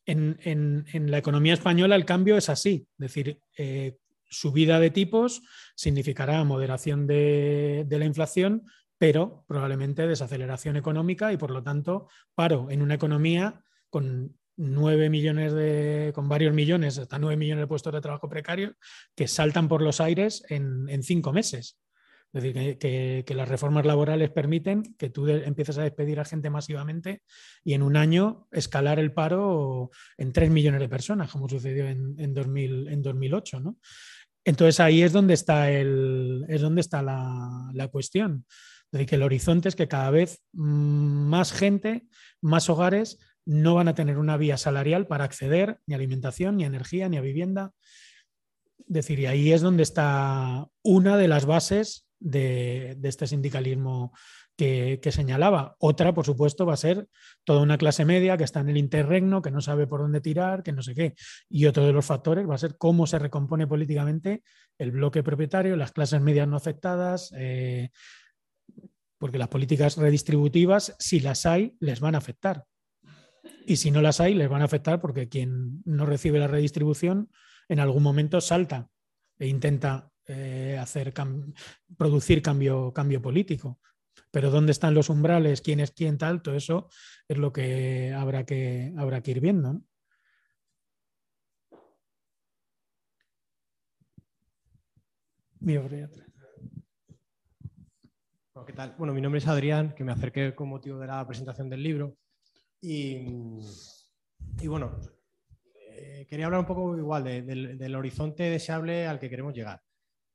en, la economía española el cambio es así, es decir, eh, subida de tipos significará moderación de, de la inflación, pero probablemente desaceleración económica y por lo tanto paro en una economía con 9 millones de, con varios millones, hasta 9 millones de puestos de trabajo precarios que saltan por los aires en, cinco meses. Es decir, que, las reformas laborales permiten que tú empieces a despedir a gente masivamente y en un año escalar el paro en 3 millones de personas, como sucedió en, en, 2000, en 2008. ¿no? Entonces ahí es donde está, el, es donde está la, la cuestión. Es decir, que el horizonte es que cada vez mm, más gente, más hogares no van a tener una vía salarial para acceder ni a alimentación, ni a energía, ni a vivienda. Es decir, y ahí es donde está una de las bases de, este sindicalismo que, señalaba. Otra, por supuesto, va a ser toda una clase media que está en el interregno, que no sabe por dónde tirar, que no sé qué. Y otro de los factores va a ser cómo se recompone políticamente el bloque propietario, las clases medias no afectadas, eh, porque las políticas redistributivas, si las hay, les van a afectar. Y si no las hay, les van a afectar porque quien no recibe la redistribución en algún momento salta e intenta eh, hacer producir cambio, cambio político. Pero dónde están los umbrales, quién es quién, tal, todo eso es lo que habrá que, habrá que ir viendo. ¿qué tal? Bueno, mi nombre es Adrián, que me acerqué con motivo de la presentación del libro. Y, bueno, eh, quería hablar un poco igual del, horizonte deseable al que queremos llegar.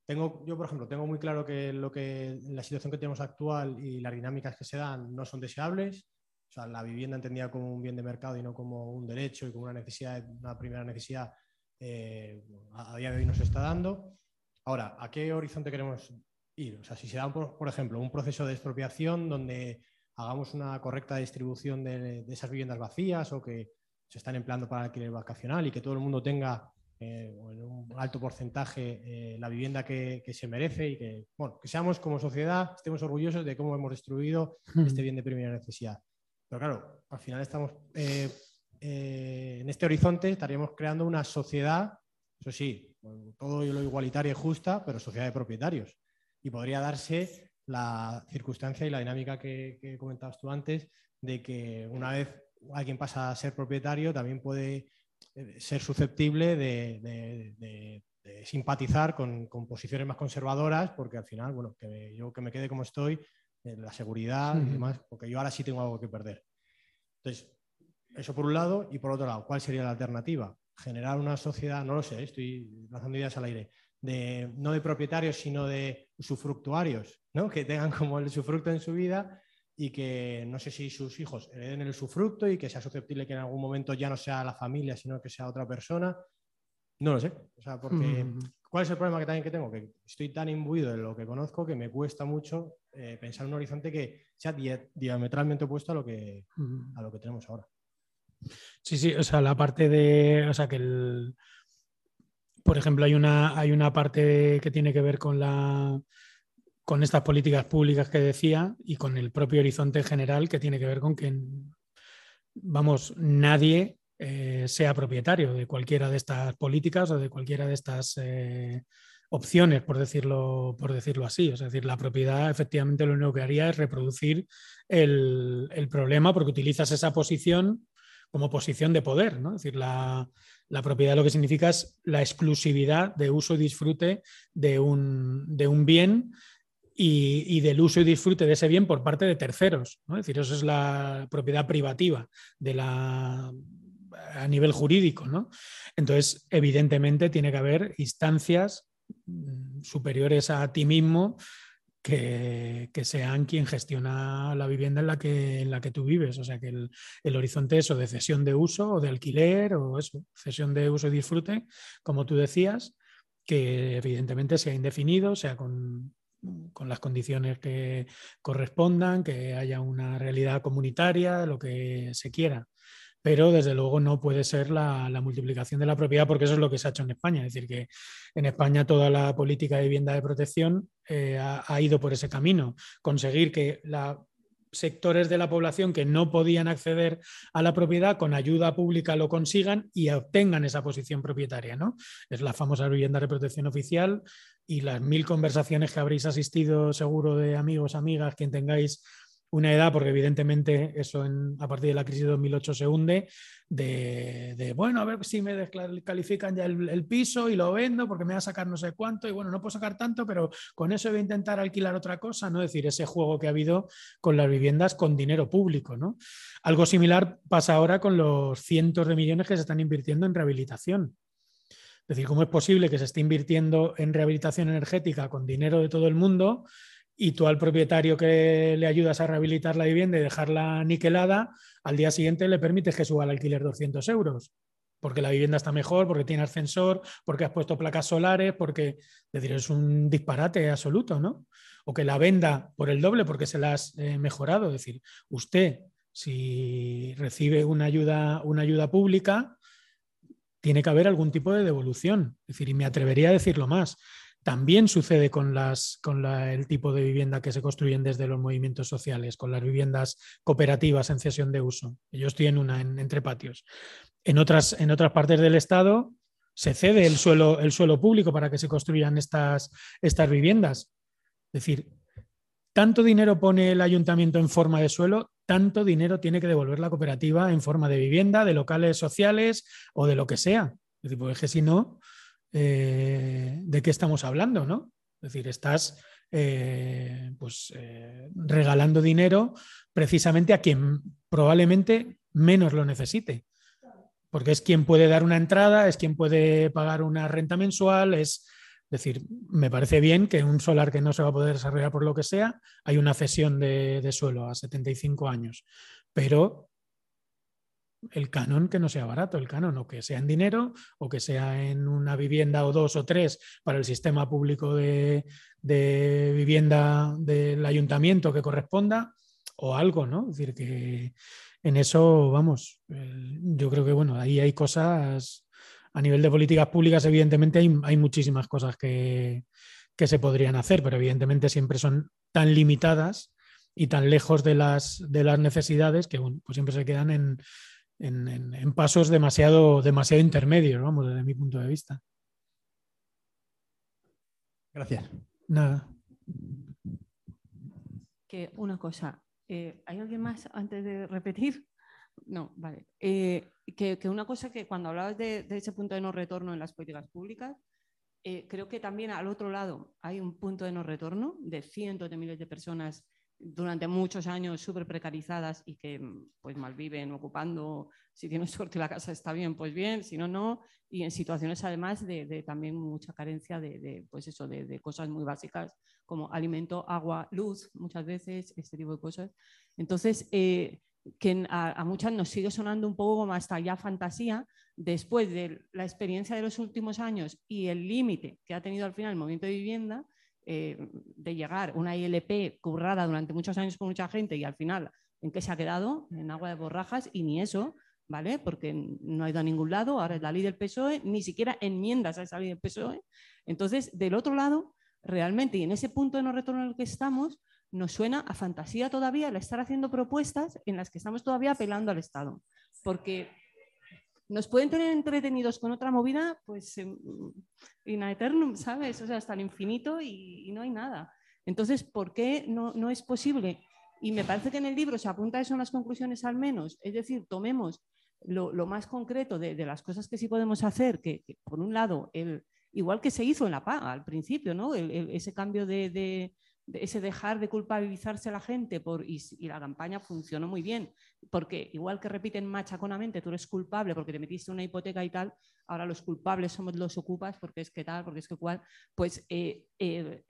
Tengo, yo, por ejemplo, tengo muy claro que, lo que la situación que tenemos actual y las dinámicas que se dan no son deseables. O sea, la vivienda entendida como un bien de mercado y no como un derecho y como una necesidad, una primera necesidad, eh, a, día de hoy no se está dando. Ahora, ¿a qué horizonte queremos ir? O sea, si se da, por, ejemplo, un proceso de expropiación donde hagamos una correcta distribución de, de esas viviendas vacías o que se están empleando para alquiler vacacional y que todo el mundo tenga eh, en un alto porcentaje eh, la vivienda que, se merece y que, bueno, que seamos como sociedad, estemos orgullosos de cómo hemos destruido este bien de primera necesidad. Pero claro, al final estamos eh, en este horizonte, estaríamos creando una sociedad, eso sí, todo lo igualitario y justa, pero sociedad de propietarios. Y podría darse la circunstancia y la dinámica que, que comentabas tú antes, de que una vez alguien pasa a ser propietario, también puede eh, ser susceptible de, simpatizar con, posiciones más conservadoras, porque al final, bueno, que yo que me quede como estoy, eh, la seguridad y demás, porque yo ahora sí tengo algo que perder. Entonces, eso por un lado, y por otro lado, ¿cuál sería la alternativa? Generar una sociedad, no lo sé, estoy lanzando ideas al aire, de, no de propietarios, sino de usufructuarios, ¿no? que tengan como el usufructo en su vida y que no sé si sus hijos hereden el usufructo y que sea susceptible que en algún momento ya no sea la familia, sino que sea otra persona. No lo sé. O sea, porque ¿cuál es el problema que también que tengo? Que estoy tan imbuido de lo que conozco que me cuesta mucho eh, pensar en un horizonte que sea diametralmente opuesto a lo que, a lo que tenemos ahora. Sí, sí, o sea, la parte de, o sea, que el, por ejemplo, hay una, hay una parte que tiene que ver con la con estas políticas públicas que decía y con el propio horizonte general que tiene que ver con que, vamos, nadie eh, sea propietario de cualquiera de estas políticas o de cualquiera de estas eh, opciones, por decirlo, por decirlo así. Es decir, la propiedad efectivamente lo único que haría es reproducir el, problema porque utilizas esa posición como posición de poder. ¿no? Es decir, la, la propiedad lo que significa es la exclusividad de uso y disfrute de un, de un bien y, del uso y disfrute de ese bien por parte de terceros. Es decir, eso es la propiedad privativa de la, a nivel jurídico. ¿no? Entonces, evidentemente, tiene que haber instancias superiores a ti mismo que, sean quien gestiona la vivienda en la que, en la que tú vives. O sea, que el, horizonte eso de cesión de uso o de alquiler o eso, cesión de uso y disfrute, como tú decías, que evidentemente sea indefinido, sea con, con las condiciones que correspondan, que haya una realidad comunitaria, lo que se quiera. Pero desde luego no puede ser la, multiplicación de la propiedad porque eso es lo que se ha hecho en España. Es decir, que en España toda la política de vivienda de protección eh, ha, ido por ese camino. Conseguir que la sectores de la población que no podían acceder a la propiedad con ayuda pública lo consigan y obtengan esa posición propietaria. ¿no? Es la famosa vivienda de protección oficial y las mil conversaciones que habréis asistido seguro de amigos, amigas, quien tengáis una edad, porque evidentemente eso a partir de la crisis de 2008 se hunde, de, bueno, a ver si me descalifican ya el, piso y lo vendo porque me va a sacar no sé cuánto y bueno, no puedo sacar tanto, pero con eso voy a intentar alquilar otra cosa, ¿no? Es decir, ese juego que ha habido con las viviendas con dinero público, ¿no? Algo similar pasa ahora con los cientos de millones que se están invirtiendo en rehabilitación. Es decir, ¿cómo es posible que se esté invirtiendo en rehabilitación energética con dinero de todo el mundo y tú al propietario que le ayudas a rehabilitar la vivienda y dejarla niquelada, al día siguiente le permites que suba el alquiler 200 euros? Porque la vivienda está mejor, porque tiene ascensor, porque has puesto placas solares, porque, es decir, es un disparate absoluto, ¿no? O que la venda por el doble porque se la has eh, mejorado. Es decir, usted, si recibe una ayuda, una ayuda pública, tiene que haber algún tipo de devolución. Es decir, y me atrevería a decirlo más. También sucede con, las, con el tipo de vivienda que se construyen desde los movimientos sociales, con las viviendas cooperativas en cesión de uso. Yo estoy en una, entre patios. En otras, en otras partes del Estado se cede el suelo, el suelo público para que se construyan estas, estas viviendas. Es decir, tanto dinero pone el ayuntamiento en forma de suelo, tanto dinero tiene que devolver la cooperativa en forma de vivienda, de locales sociales o de lo que sea. Es decir, porque si no, eh, ¿de qué estamos hablando? ¿no? Es decir, estás eh, pues, eh, regalando dinero precisamente a quien probablemente menos lo necesite. porque es quien puede dar una entrada, es quien puede pagar una renta mensual, es decir, me parece bien que un solar que no se va a poder desarrollar por lo que sea, hay una cesión de, de suelo a 75 años, pero el canon que no sea barato, el canon o que sea en dinero o que sea en una vivienda o dos o tres para el sistema público de, vivienda del ayuntamiento que corresponda o algo, ¿no? Es decir, que en eso, vamos, yo creo que, bueno, ahí hay cosas, a nivel de políticas públicas, evidentemente hay, muchísimas cosas que, que se podrían hacer, pero evidentemente siempre son tan limitadas y tan lejos de las, de las necesidades que bueno, pues siempre se quedan en, en, pasos demasiado, demasiado intermedios, vamos, desde mi punto de vista. Gracias. Nada. Que una cosa, eh, ¿hay alguien más antes de repetir? No, vale. Eh, que, una cosa que cuando hablabas de, ese punto de no retorno en las políticas públicas, eh, creo que también al otro lado hay un punto de no retorno de cientos de miles de personas durante muchos años súper precarizadas y que mm, pues malviven ocupando, si tienes suerte la casa está bien, pues bien, si no, no, y en situaciones además de, también mucha carencia de, pues eso, de, cosas muy básicas como alimento, agua, luz, muchas veces, este tipo de cosas. Entonces, eh, que a, a, muchas nos sigue sonando un poco como hasta ya fantasía, después de la experiencia de los últimos años y el límite que ha tenido al final el movimiento de vivienda, eh, de llegar una ILP currada durante muchos años con mucha gente y al final, ¿en qué se ha quedado? En agua de borrajas y ni eso, ¿vale? Porque no ha ido a ningún lado, ahora es la ley del PSOE, ni siquiera enmiendas a esa ley del PSOE. Entonces, del otro lado, realmente, y en ese punto de no retorno en el que estamos, nos suena a fantasía todavía el estar haciendo propuestas en las que estamos todavía apelando al Estado. Porque nos pueden tener entretenidos con otra movida, pues in eternum, ¿sabes? O sea, hasta el infinito y, no hay nada. Entonces, ¿por qué no, no, es posible? Y me parece que en el libro se apunta eso en las conclusiones al menos, es decir, tomemos lo, lo más concreto de, de, las cosas que sí podemos hacer, que, por un lado, el, igual que se hizo en la PA al principio, ¿no? ese cambio de, ese dejar de culpabilizarse a la gente por, y, la campaña funcionó muy bien, porque igual que repiten machaconamente, tú eres culpable porque te metiste una hipoteca y tal, ahora los culpables somos los ocupas porque es que tal, porque es que cual, pues eh, eh,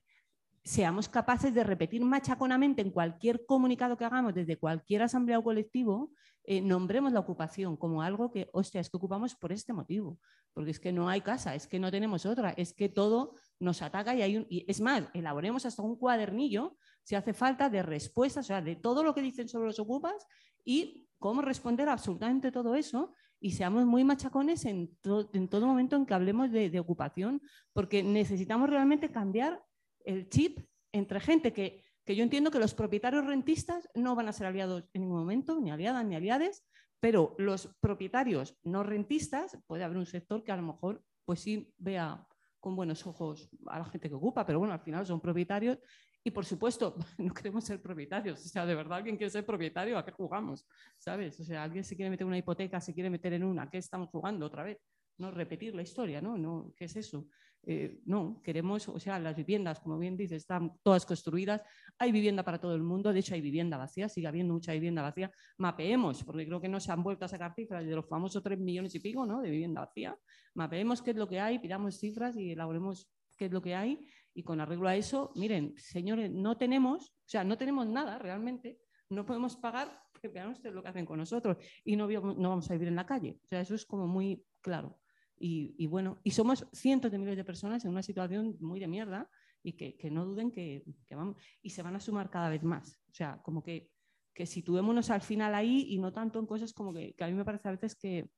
seamos capaces de repetir machaconamente en cualquier comunicado que hagamos desde cualquier asamblea o colectivo, eh, nombremos la ocupación como algo que, hostia, es que ocupamos por este motivo, porque es que no hay casa, es que no tenemos otra, es que todo nos ataca y hay un... Y es más, elaboremos hasta un cuadernillo, si hace falta, de respuestas, o sea, de todo lo que dicen sobre los ocupas y cómo responder a absolutamente todo eso y seamos muy machacones en, en todo momento en que hablemos de, ocupación, porque necesitamos realmente cambiar el chip entre gente que, que, yo entiendo que los propietarios rentistas no van a ser aliados en ningún momento, ni aliadas ni aliades, pero los propietarios no rentistas, puede haber un sector que a lo mejor pues sí vea con buenos ojos a la gente que ocupa, pero bueno, al final son propietarios y por supuesto no queremos ser propietarios. O sea, de verdad, alguien quiere ser propietario, ¿a qué jugamos? ¿Sabes? O sea, alguien se quiere meter una hipoteca, se quiere meter en una, ¿a qué estamos jugando otra vez? No repetir la historia, ¿no? no ¿Qué es eso? Eh, no, queremos, o sea, las viviendas, como bien dice, están todas construidas, hay vivienda para todo el mundo, de hecho hay vivienda vacía, sigue habiendo mucha vivienda vacía, mapeemos, porque creo que no se han vuelto a sacar cifras de los famosos 3 millones y pico ¿no? de vivienda vacía, mapeemos qué es lo que hay, pidamos cifras y elaboremos qué es lo que hay y con arreglo a eso, miren, señores, no tenemos, o sea, no tenemos nada realmente, no podemos pagar, porque vean ustedes lo que hacen con nosotros y no, no vamos a vivir en la calle, o sea, eso es como muy claro. Y, bueno, y somos cientos de miles de personas en una situación muy de mierda y que, no duden que, vamos, y se van a sumar cada vez más. O sea, como que, que situémonos al final ahí y no tanto en cosas como que, a mí me parece a veces que,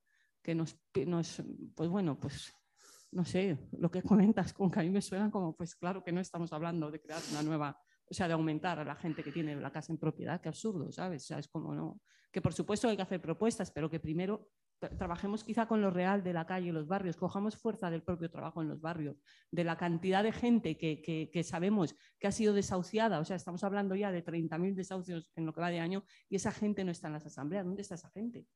nos, nos, pues bueno, pues no sé, lo que comentas, como que a mí me suena como, pues claro que no estamos hablando de crear una nueva, o sea, de aumentar a la gente que tiene la casa en propiedad, que absurdo, ¿sabes? O sea, es como no, que por supuesto hay que hacer propuestas, pero que primero trabajemos quizá con lo real de la calle y los barrios, cojamos fuerza del propio trabajo en los barrios, de la cantidad de gente que, sabemos que ha sido desahuciada, o sea, estamos hablando ya de 30.000 desahucios en lo que va de año y esa gente no está en las asambleas. ¿Dónde está esa gente?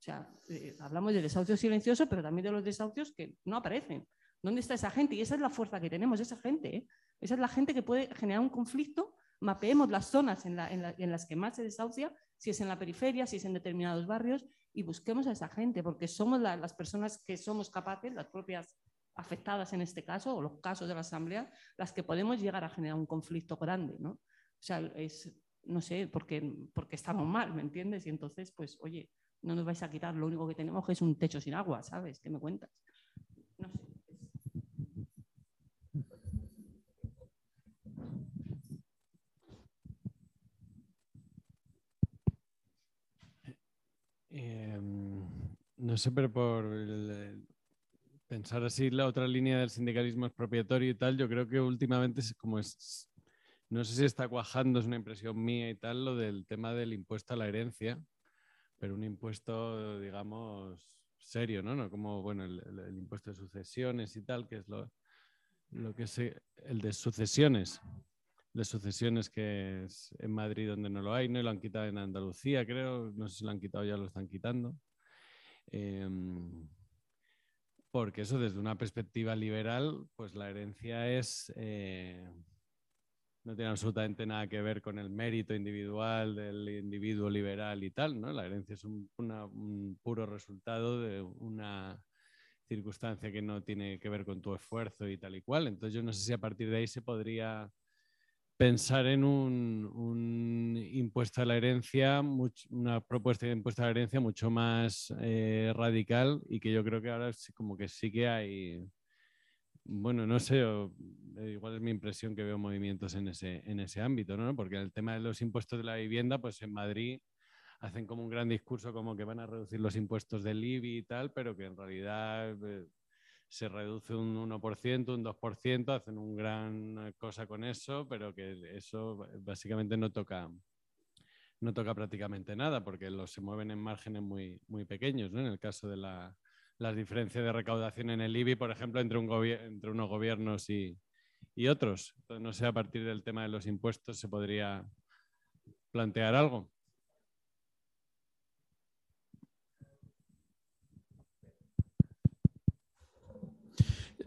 O sea, eh, hablamos de desahucio silencioso, pero también de los desahucios que no aparecen. ¿Dónde está esa gente? Y esa es la fuerza que tenemos, esa gente. ¿eh? Esa es la gente que puede generar un conflicto. Mapeemos las zonas en, en las que más se desahucia si es en la periferia, si es en determinados barrios, y busquemos a esa gente, porque somos las personas que somos capaces, las propias afectadas en este caso, o los casos de la Asamblea, las que podemos llegar a generar un conflicto grande, ¿no? O sea, es, no sé, porque, porque estamos mal, ¿me entiendes? Y entonces, pues, oye, no nos vais a quitar, lo único que tenemos es un techo sin agua, ¿sabes? ¿Qué me cuentas? No sé. No sé, pero por pensar así la otra línea del sindicalismo expropiatorio y tal, yo creo que últimamente es como es, no sé si está cuajando, es una impresión mía y tal, lo del tema del impuesto a la herencia, pero un impuesto, digamos, serio, ¿no? no como, bueno, el, impuesto de sucesiones y tal, que es lo, lo que se, el de sucesiones, de sucesiones que es en Madrid donde no lo hay, no y lo han quitado en Andalucía, creo, no sé si lo han quitado ya lo están quitando. Em, porque eso desde una perspectiva liberal, pues la herencia es, eh, no tiene absolutamente nada que ver con el mérito individual del individuo liberal y tal, ¿no? La herencia es un, un puro resultado de una circunstancia que no tiene que ver con tu esfuerzo y tal y cual. Entonces yo no sé si a partir de ahí se podría pensar en un, impuesto a la herencia, una propuesta de impuesto a la herencia mucho más eh, radical y que yo creo que ahora como que sí que hay, bueno, no sé, eh, igual es mi impresión que veo movimientos en ese, en ese ámbito, ¿no? Porque el tema de los impuestos de la vivienda, pues en Madrid hacen como un gran discurso como que van a reducir los impuestos del IBI y tal, pero que en realidad... Eh, se reduce un 1%, un 2%, hacen una gran cosa con eso, pero que eso básicamente no toca, no toca prácticamente nada, porque los se mueven en márgenes muy, muy pequeños, ¿no? En el caso de la, las diferencias de recaudación en el IBI, por ejemplo, entre, un entre unos gobiernos y, y otros. Entonces, no sé, a partir del tema de los impuestos se podría plantear algo.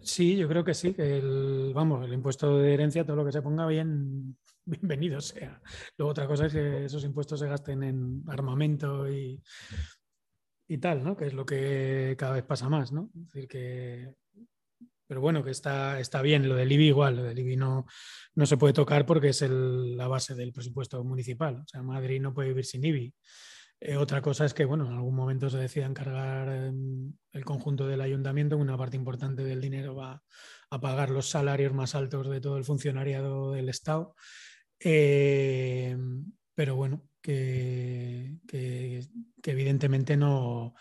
Sí, yo creo que sí, el, vamos, el impuesto de herencia, todo lo que se ponga bien, bienvenido sea. Luego otra cosa es que esos impuestos se gasten en armamento y, y tal, ¿no? Que es lo que cada vez pasa más, ¿no? Es decir, que pero bueno, que está, está bien. Lo del IBI igual, lo del IBI no, no se puede tocar porque es la base del presupuesto municipal. O sea, Madrid no puede vivir sin IBI. Eh, otra cosa es que, bueno, en algún momento se decida encargar em, el conjunto del ayuntamiento, una parte importante del dinero va a pagar los salarios más altos de todo el funcionariado del Estado. Em, pero bueno, que, evidentemente no,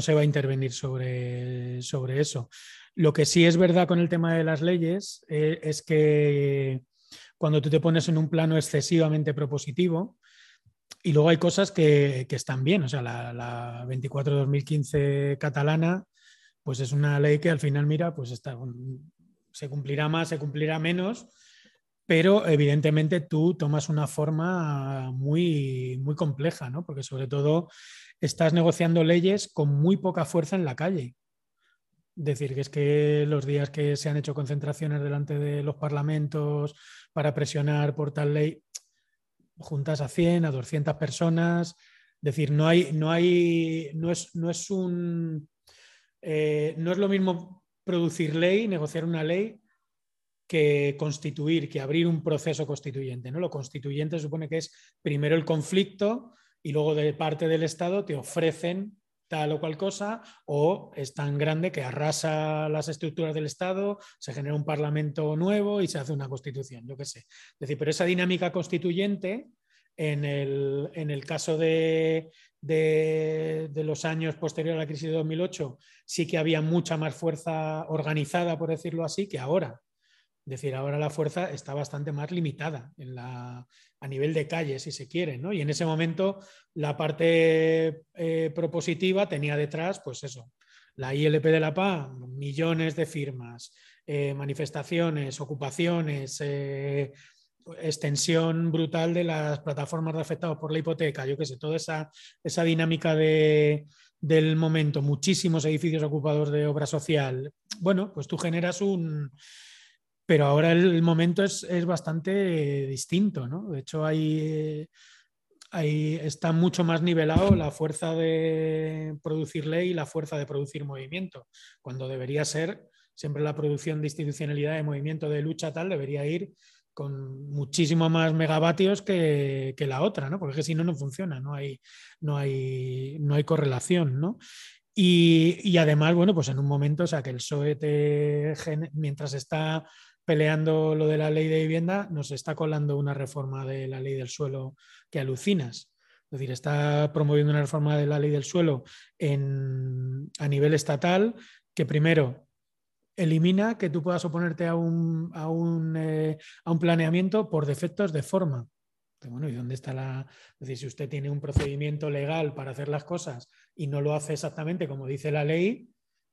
se va a intervenir sobre, sobre, eso. Lo que sí es verdad con el tema de las leyes eh, es que cuando tú te pones en un plano excesivamente propositivo, y luego hay cosas que, están bien, o sea, la, la 24-2015 catalana, pues es una ley que al final, mira, pues está, se cumplirá más, se cumplirá menos, pero evidentemente tú tomas una forma muy, muy compleja, ¿no? Porque sobre todo estás negociando leyes con muy poca fuerza en la calle. Decir que es que los días que se han hecho concentraciones delante de los parlamentos para presionar por tal ley, juntas a 100, a 200 personas. Es decir, no hay, no hay, no es, no es un, eh, no es lo mismo producir ley, negociar una ley, que constituir, que abrir un proceso constituyente. ¿no? Lo constituyente supone que es primero el conflicto y luego de parte del Estado te ofrecen tal o cual cosa, o es tan grande que arrasa las estructuras del Estado, se genera un parlamento nuevo y se hace una constitución, yo qué sé. Decir, pero esa dinámica constituyente, en el, caso de, de, los años posteriores a la crisis de 2008, sí que había mucha más fuerza organizada, por decirlo así, que ahora. Es decir, ahora la fuerza está bastante más limitada en la, a nivel de calle, si se quiere, ¿no? Y en ese momento la parte eh, propositiva tenía detrás, pues eso, la ILP de la PA, millones de firmas, eh, manifestaciones, ocupaciones, eh, extensión brutal de las plataformas de afectados por la hipoteca, yo qué sé, toda esa, esa dinámica de, del momento, muchísimos edificios ocupados de obra social. Bueno, pues tú generas un, pero ahora el, momento es, bastante distinto, ¿no? De hecho, hay, ahí está mucho más nivelado la fuerza de producir ley y la fuerza de producir movimiento, cuando debería ser siempre la producción de institucionalidad de movimiento de lucha tal debería ir con muchísimo más megavatios que, la otra, ¿no? Porque si no, no funciona, no hay, no hay, no hay correlación, ¿no? Y, además, bueno, pues en un momento, o sea, que el PSOE, mientras está peleando lo de la ley de vivienda, nos está colando una reforma de la ley del suelo que alucinas. Es decir, está promoviendo una reforma de la ley del suelo a nivel estatal que primero elimina que tú puedas oponerte a un, eh, planeamiento por defectos de forma. Bueno, ¿y dónde está la.? Es decir, si usted tiene un procedimiento legal para hacer las cosas y no lo hace exactamente como dice la ley,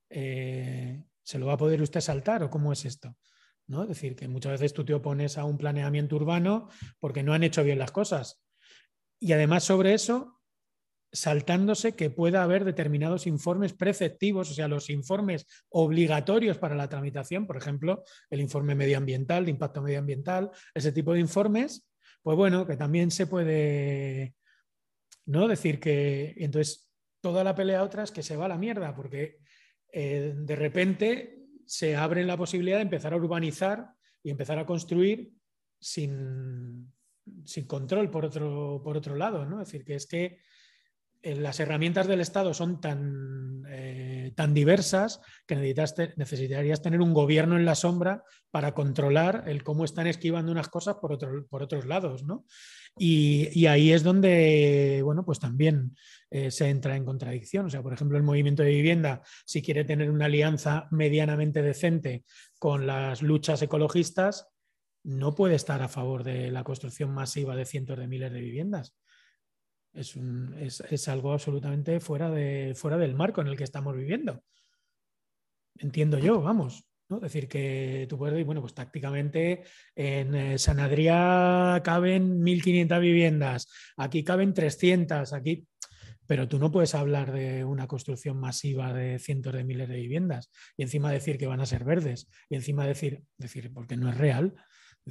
eh, ¿se lo va a poder usted saltar o cómo es esto? ¿No? Es decir, que muchas veces tú te opones a un planeamiento urbano porque no han hecho bien las cosas. Y además sobre eso, saltándose que pueda haber determinados informes preceptivos, o sea, los informes obligatorios para la tramitación, por ejemplo, el informe medioambiental, de impacto medioambiental, ese tipo de informes, pues bueno, que también se puede, ¿no? Decir que entonces toda la pelea otra es que se va a la mierda, porque eh, de repente se abre la posibilidad de empezar a urbanizar y empezar a construir sin, sin control por otro, por otro lado, ¿no? Es decir, que es que las herramientas del Estado son tan, eh, tan diversas que necesitarías tener un gobierno en la sombra para controlar el cómo están esquivando unas cosas por, por otros lados. ¿no? Y, ahí es donde, bueno, pues también eh, se entra en contradicción. O sea, por ejemplo, el movimiento de vivienda, si quiere tener una alianza medianamente decente con las luchas ecologistas, no puede estar a favor de la construcción masiva de cientos de miles de viviendas es, algo absolutamente fuera, de, fuera del marco en el que estamos viviendo. Entiendo yo, vamos. ¿no? Decir que tú puedes decir, bueno, pues tácticamente en eh, San Adrián caben 1.500 viviendas, aquí caben 300, aquí... Pero tú no puedes hablar de una construcción masiva de cientos de miles de viviendas y encima decir que van a ser verdes y encima decir, decir porque no es real,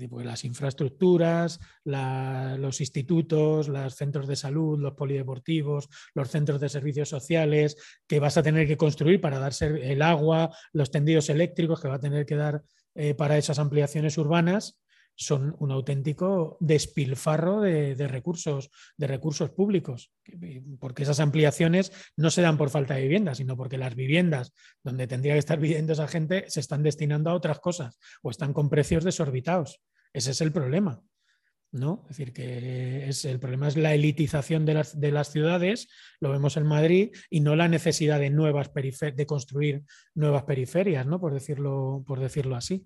pues las infraestructuras, los institutos, los centros de salud, los polideportivos, los centros de servicios sociales que vas a tener que construir para darse el agua, los tendidos eléctricos que va a tener que dar eh, para esas ampliaciones urbanas, son un auténtico despilfarro de, recursos, de recursos públicos, porque esas ampliaciones no se dan por falta de vivienda, sino porque las viviendas donde tendría que estar viviendo esa gente se están destinando a otras cosas o están con precios desorbitados. Ese es el problema. ¿no? Es decir, que es, el problema es la elitización de las, de las, ciudades, lo vemos en Madrid, y no la necesidad de, nuevas de construir nuevas periferias, ¿no? por, decirlo, por decirlo así.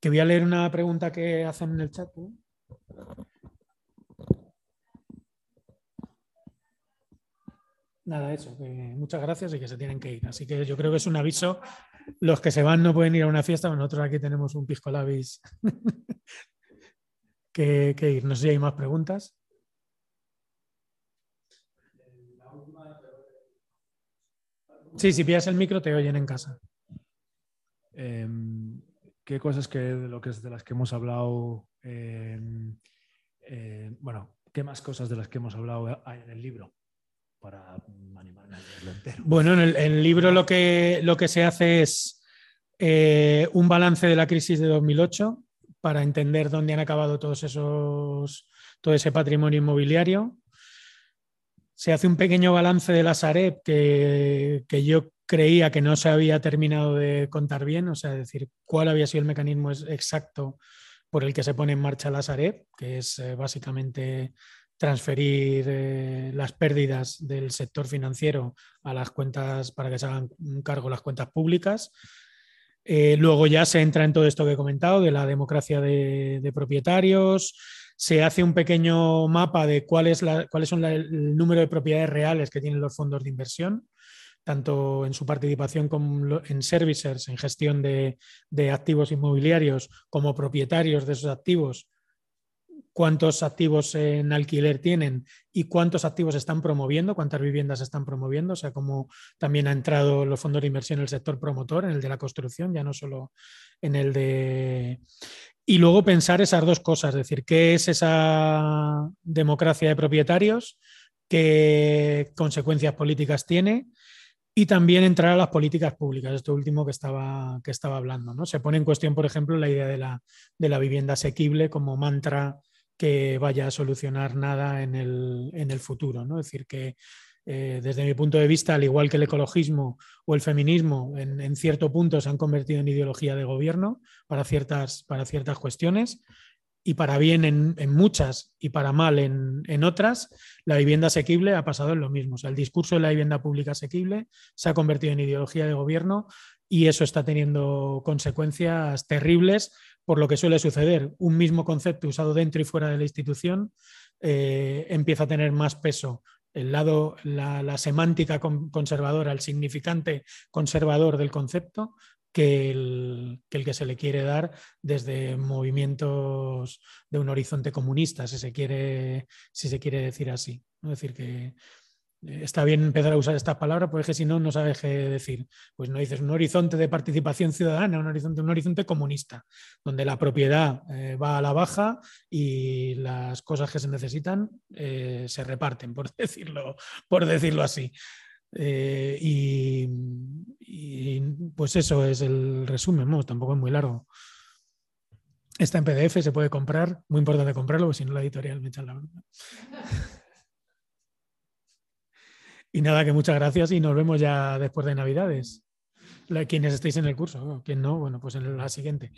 Que voy a leer una pregunta que hacen en el chat. Nada, eso, muchas gracias y que se tienen que ir. Así que yo creo que es un aviso. Los que se van no pueden ir a una fiesta, nosotros aquí tenemos un pisco labis que, ir. No sé si hay más preguntas. Sí, si pillas el micro te oyen en casa. Em, ¿Qué cosas que de lo que es de las que hemos hablado, em, eh, bueno, qué más cosas de las que hemos hablado hay en el libro? Para animarme a leerlo entero. Bueno, en el, libro lo que, lo que se hace es eh, un balance de la crisis de 2008 para entender dónde han acabado todos esos, todo ese patrimonio inmobiliario. Se hace un pequeño balance de la Sareb que, que yo creía que no se había terminado de contar bien, o sea, decir cuál había sido el mecanismo exacto por el que se pone en marcha la Sareb, que es eh, básicamente transferir eh, las pérdidas del sector financiero a las cuentas para que se hagan cargo las cuentas públicas. Eh, luego ya se entra en todo esto que he comentado de la democracia de, propietarios, se hace un pequeño mapa de cuál cuáles son el número de propiedades reales que tienen los fondos de inversión tanto en su participación en servicers, en gestión de, activos inmobiliarios, como propietarios de esos activos, cuántos activos en alquiler tienen y cuántos activos están promoviendo, cuántas viviendas están promoviendo, o sea, como también ha entrado los fondos de inversión en el sector promotor, en el de la construcción, ya no solo en el de... y luego pensar esas dos cosas, es decir, qué es esa democracia de propietarios, qué consecuencias políticas tiene y también entrar a las políticas públicas, esto último que estaba, que estaba hablando. ¿no? Se pone en cuestión, por ejemplo, la idea de la, de la vivienda asequible como mantra que vaya a solucionar nada en el, en el futuro. ¿no? Es decir, que eh, desde mi punto de vista, al igual que el ecologismo o el feminismo, en, cierto punto se han convertido en ideología de gobierno para ciertas, para ciertas cuestiones y para bien en, muchas y para mal en, otras, la vivienda asequible ha pasado en lo mismo. El discurso de la vivienda pública asequible se ha convertido en ideología de gobierno y eso está teniendo consecuencias terribles por lo que suele suceder. Un mismo concepto usado dentro y fuera de la institución eh, empieza a tener más peso el lado, la, semántica conservadora, el significante conservador del concepto, que el, que se le quiere dar desde movimientos de un horizonte comunista, si se quiere, si se quiere decir así. Es decir, que está bien empezar a usar esta palabra porque si no, no sabes qué decir. Pues no dices un horizonte de participación ciudadana, un horizonte, un horizonte comunista, donde la propiedad eh, va a la baja y las cosas que se necesitan eh, se reparten, por decirlo, por decirlo así. y, pues eso es el resumen, tampoco es muy largo. Está en PDF, se puede comprar, muy importante comprarlo, porque si no la editorial me echan la bronca. Y nada, que muchas gracias y nos vemos ya después de Navidades. Quienes estéis en el curso, quien no, bueno, pues en la siguiente.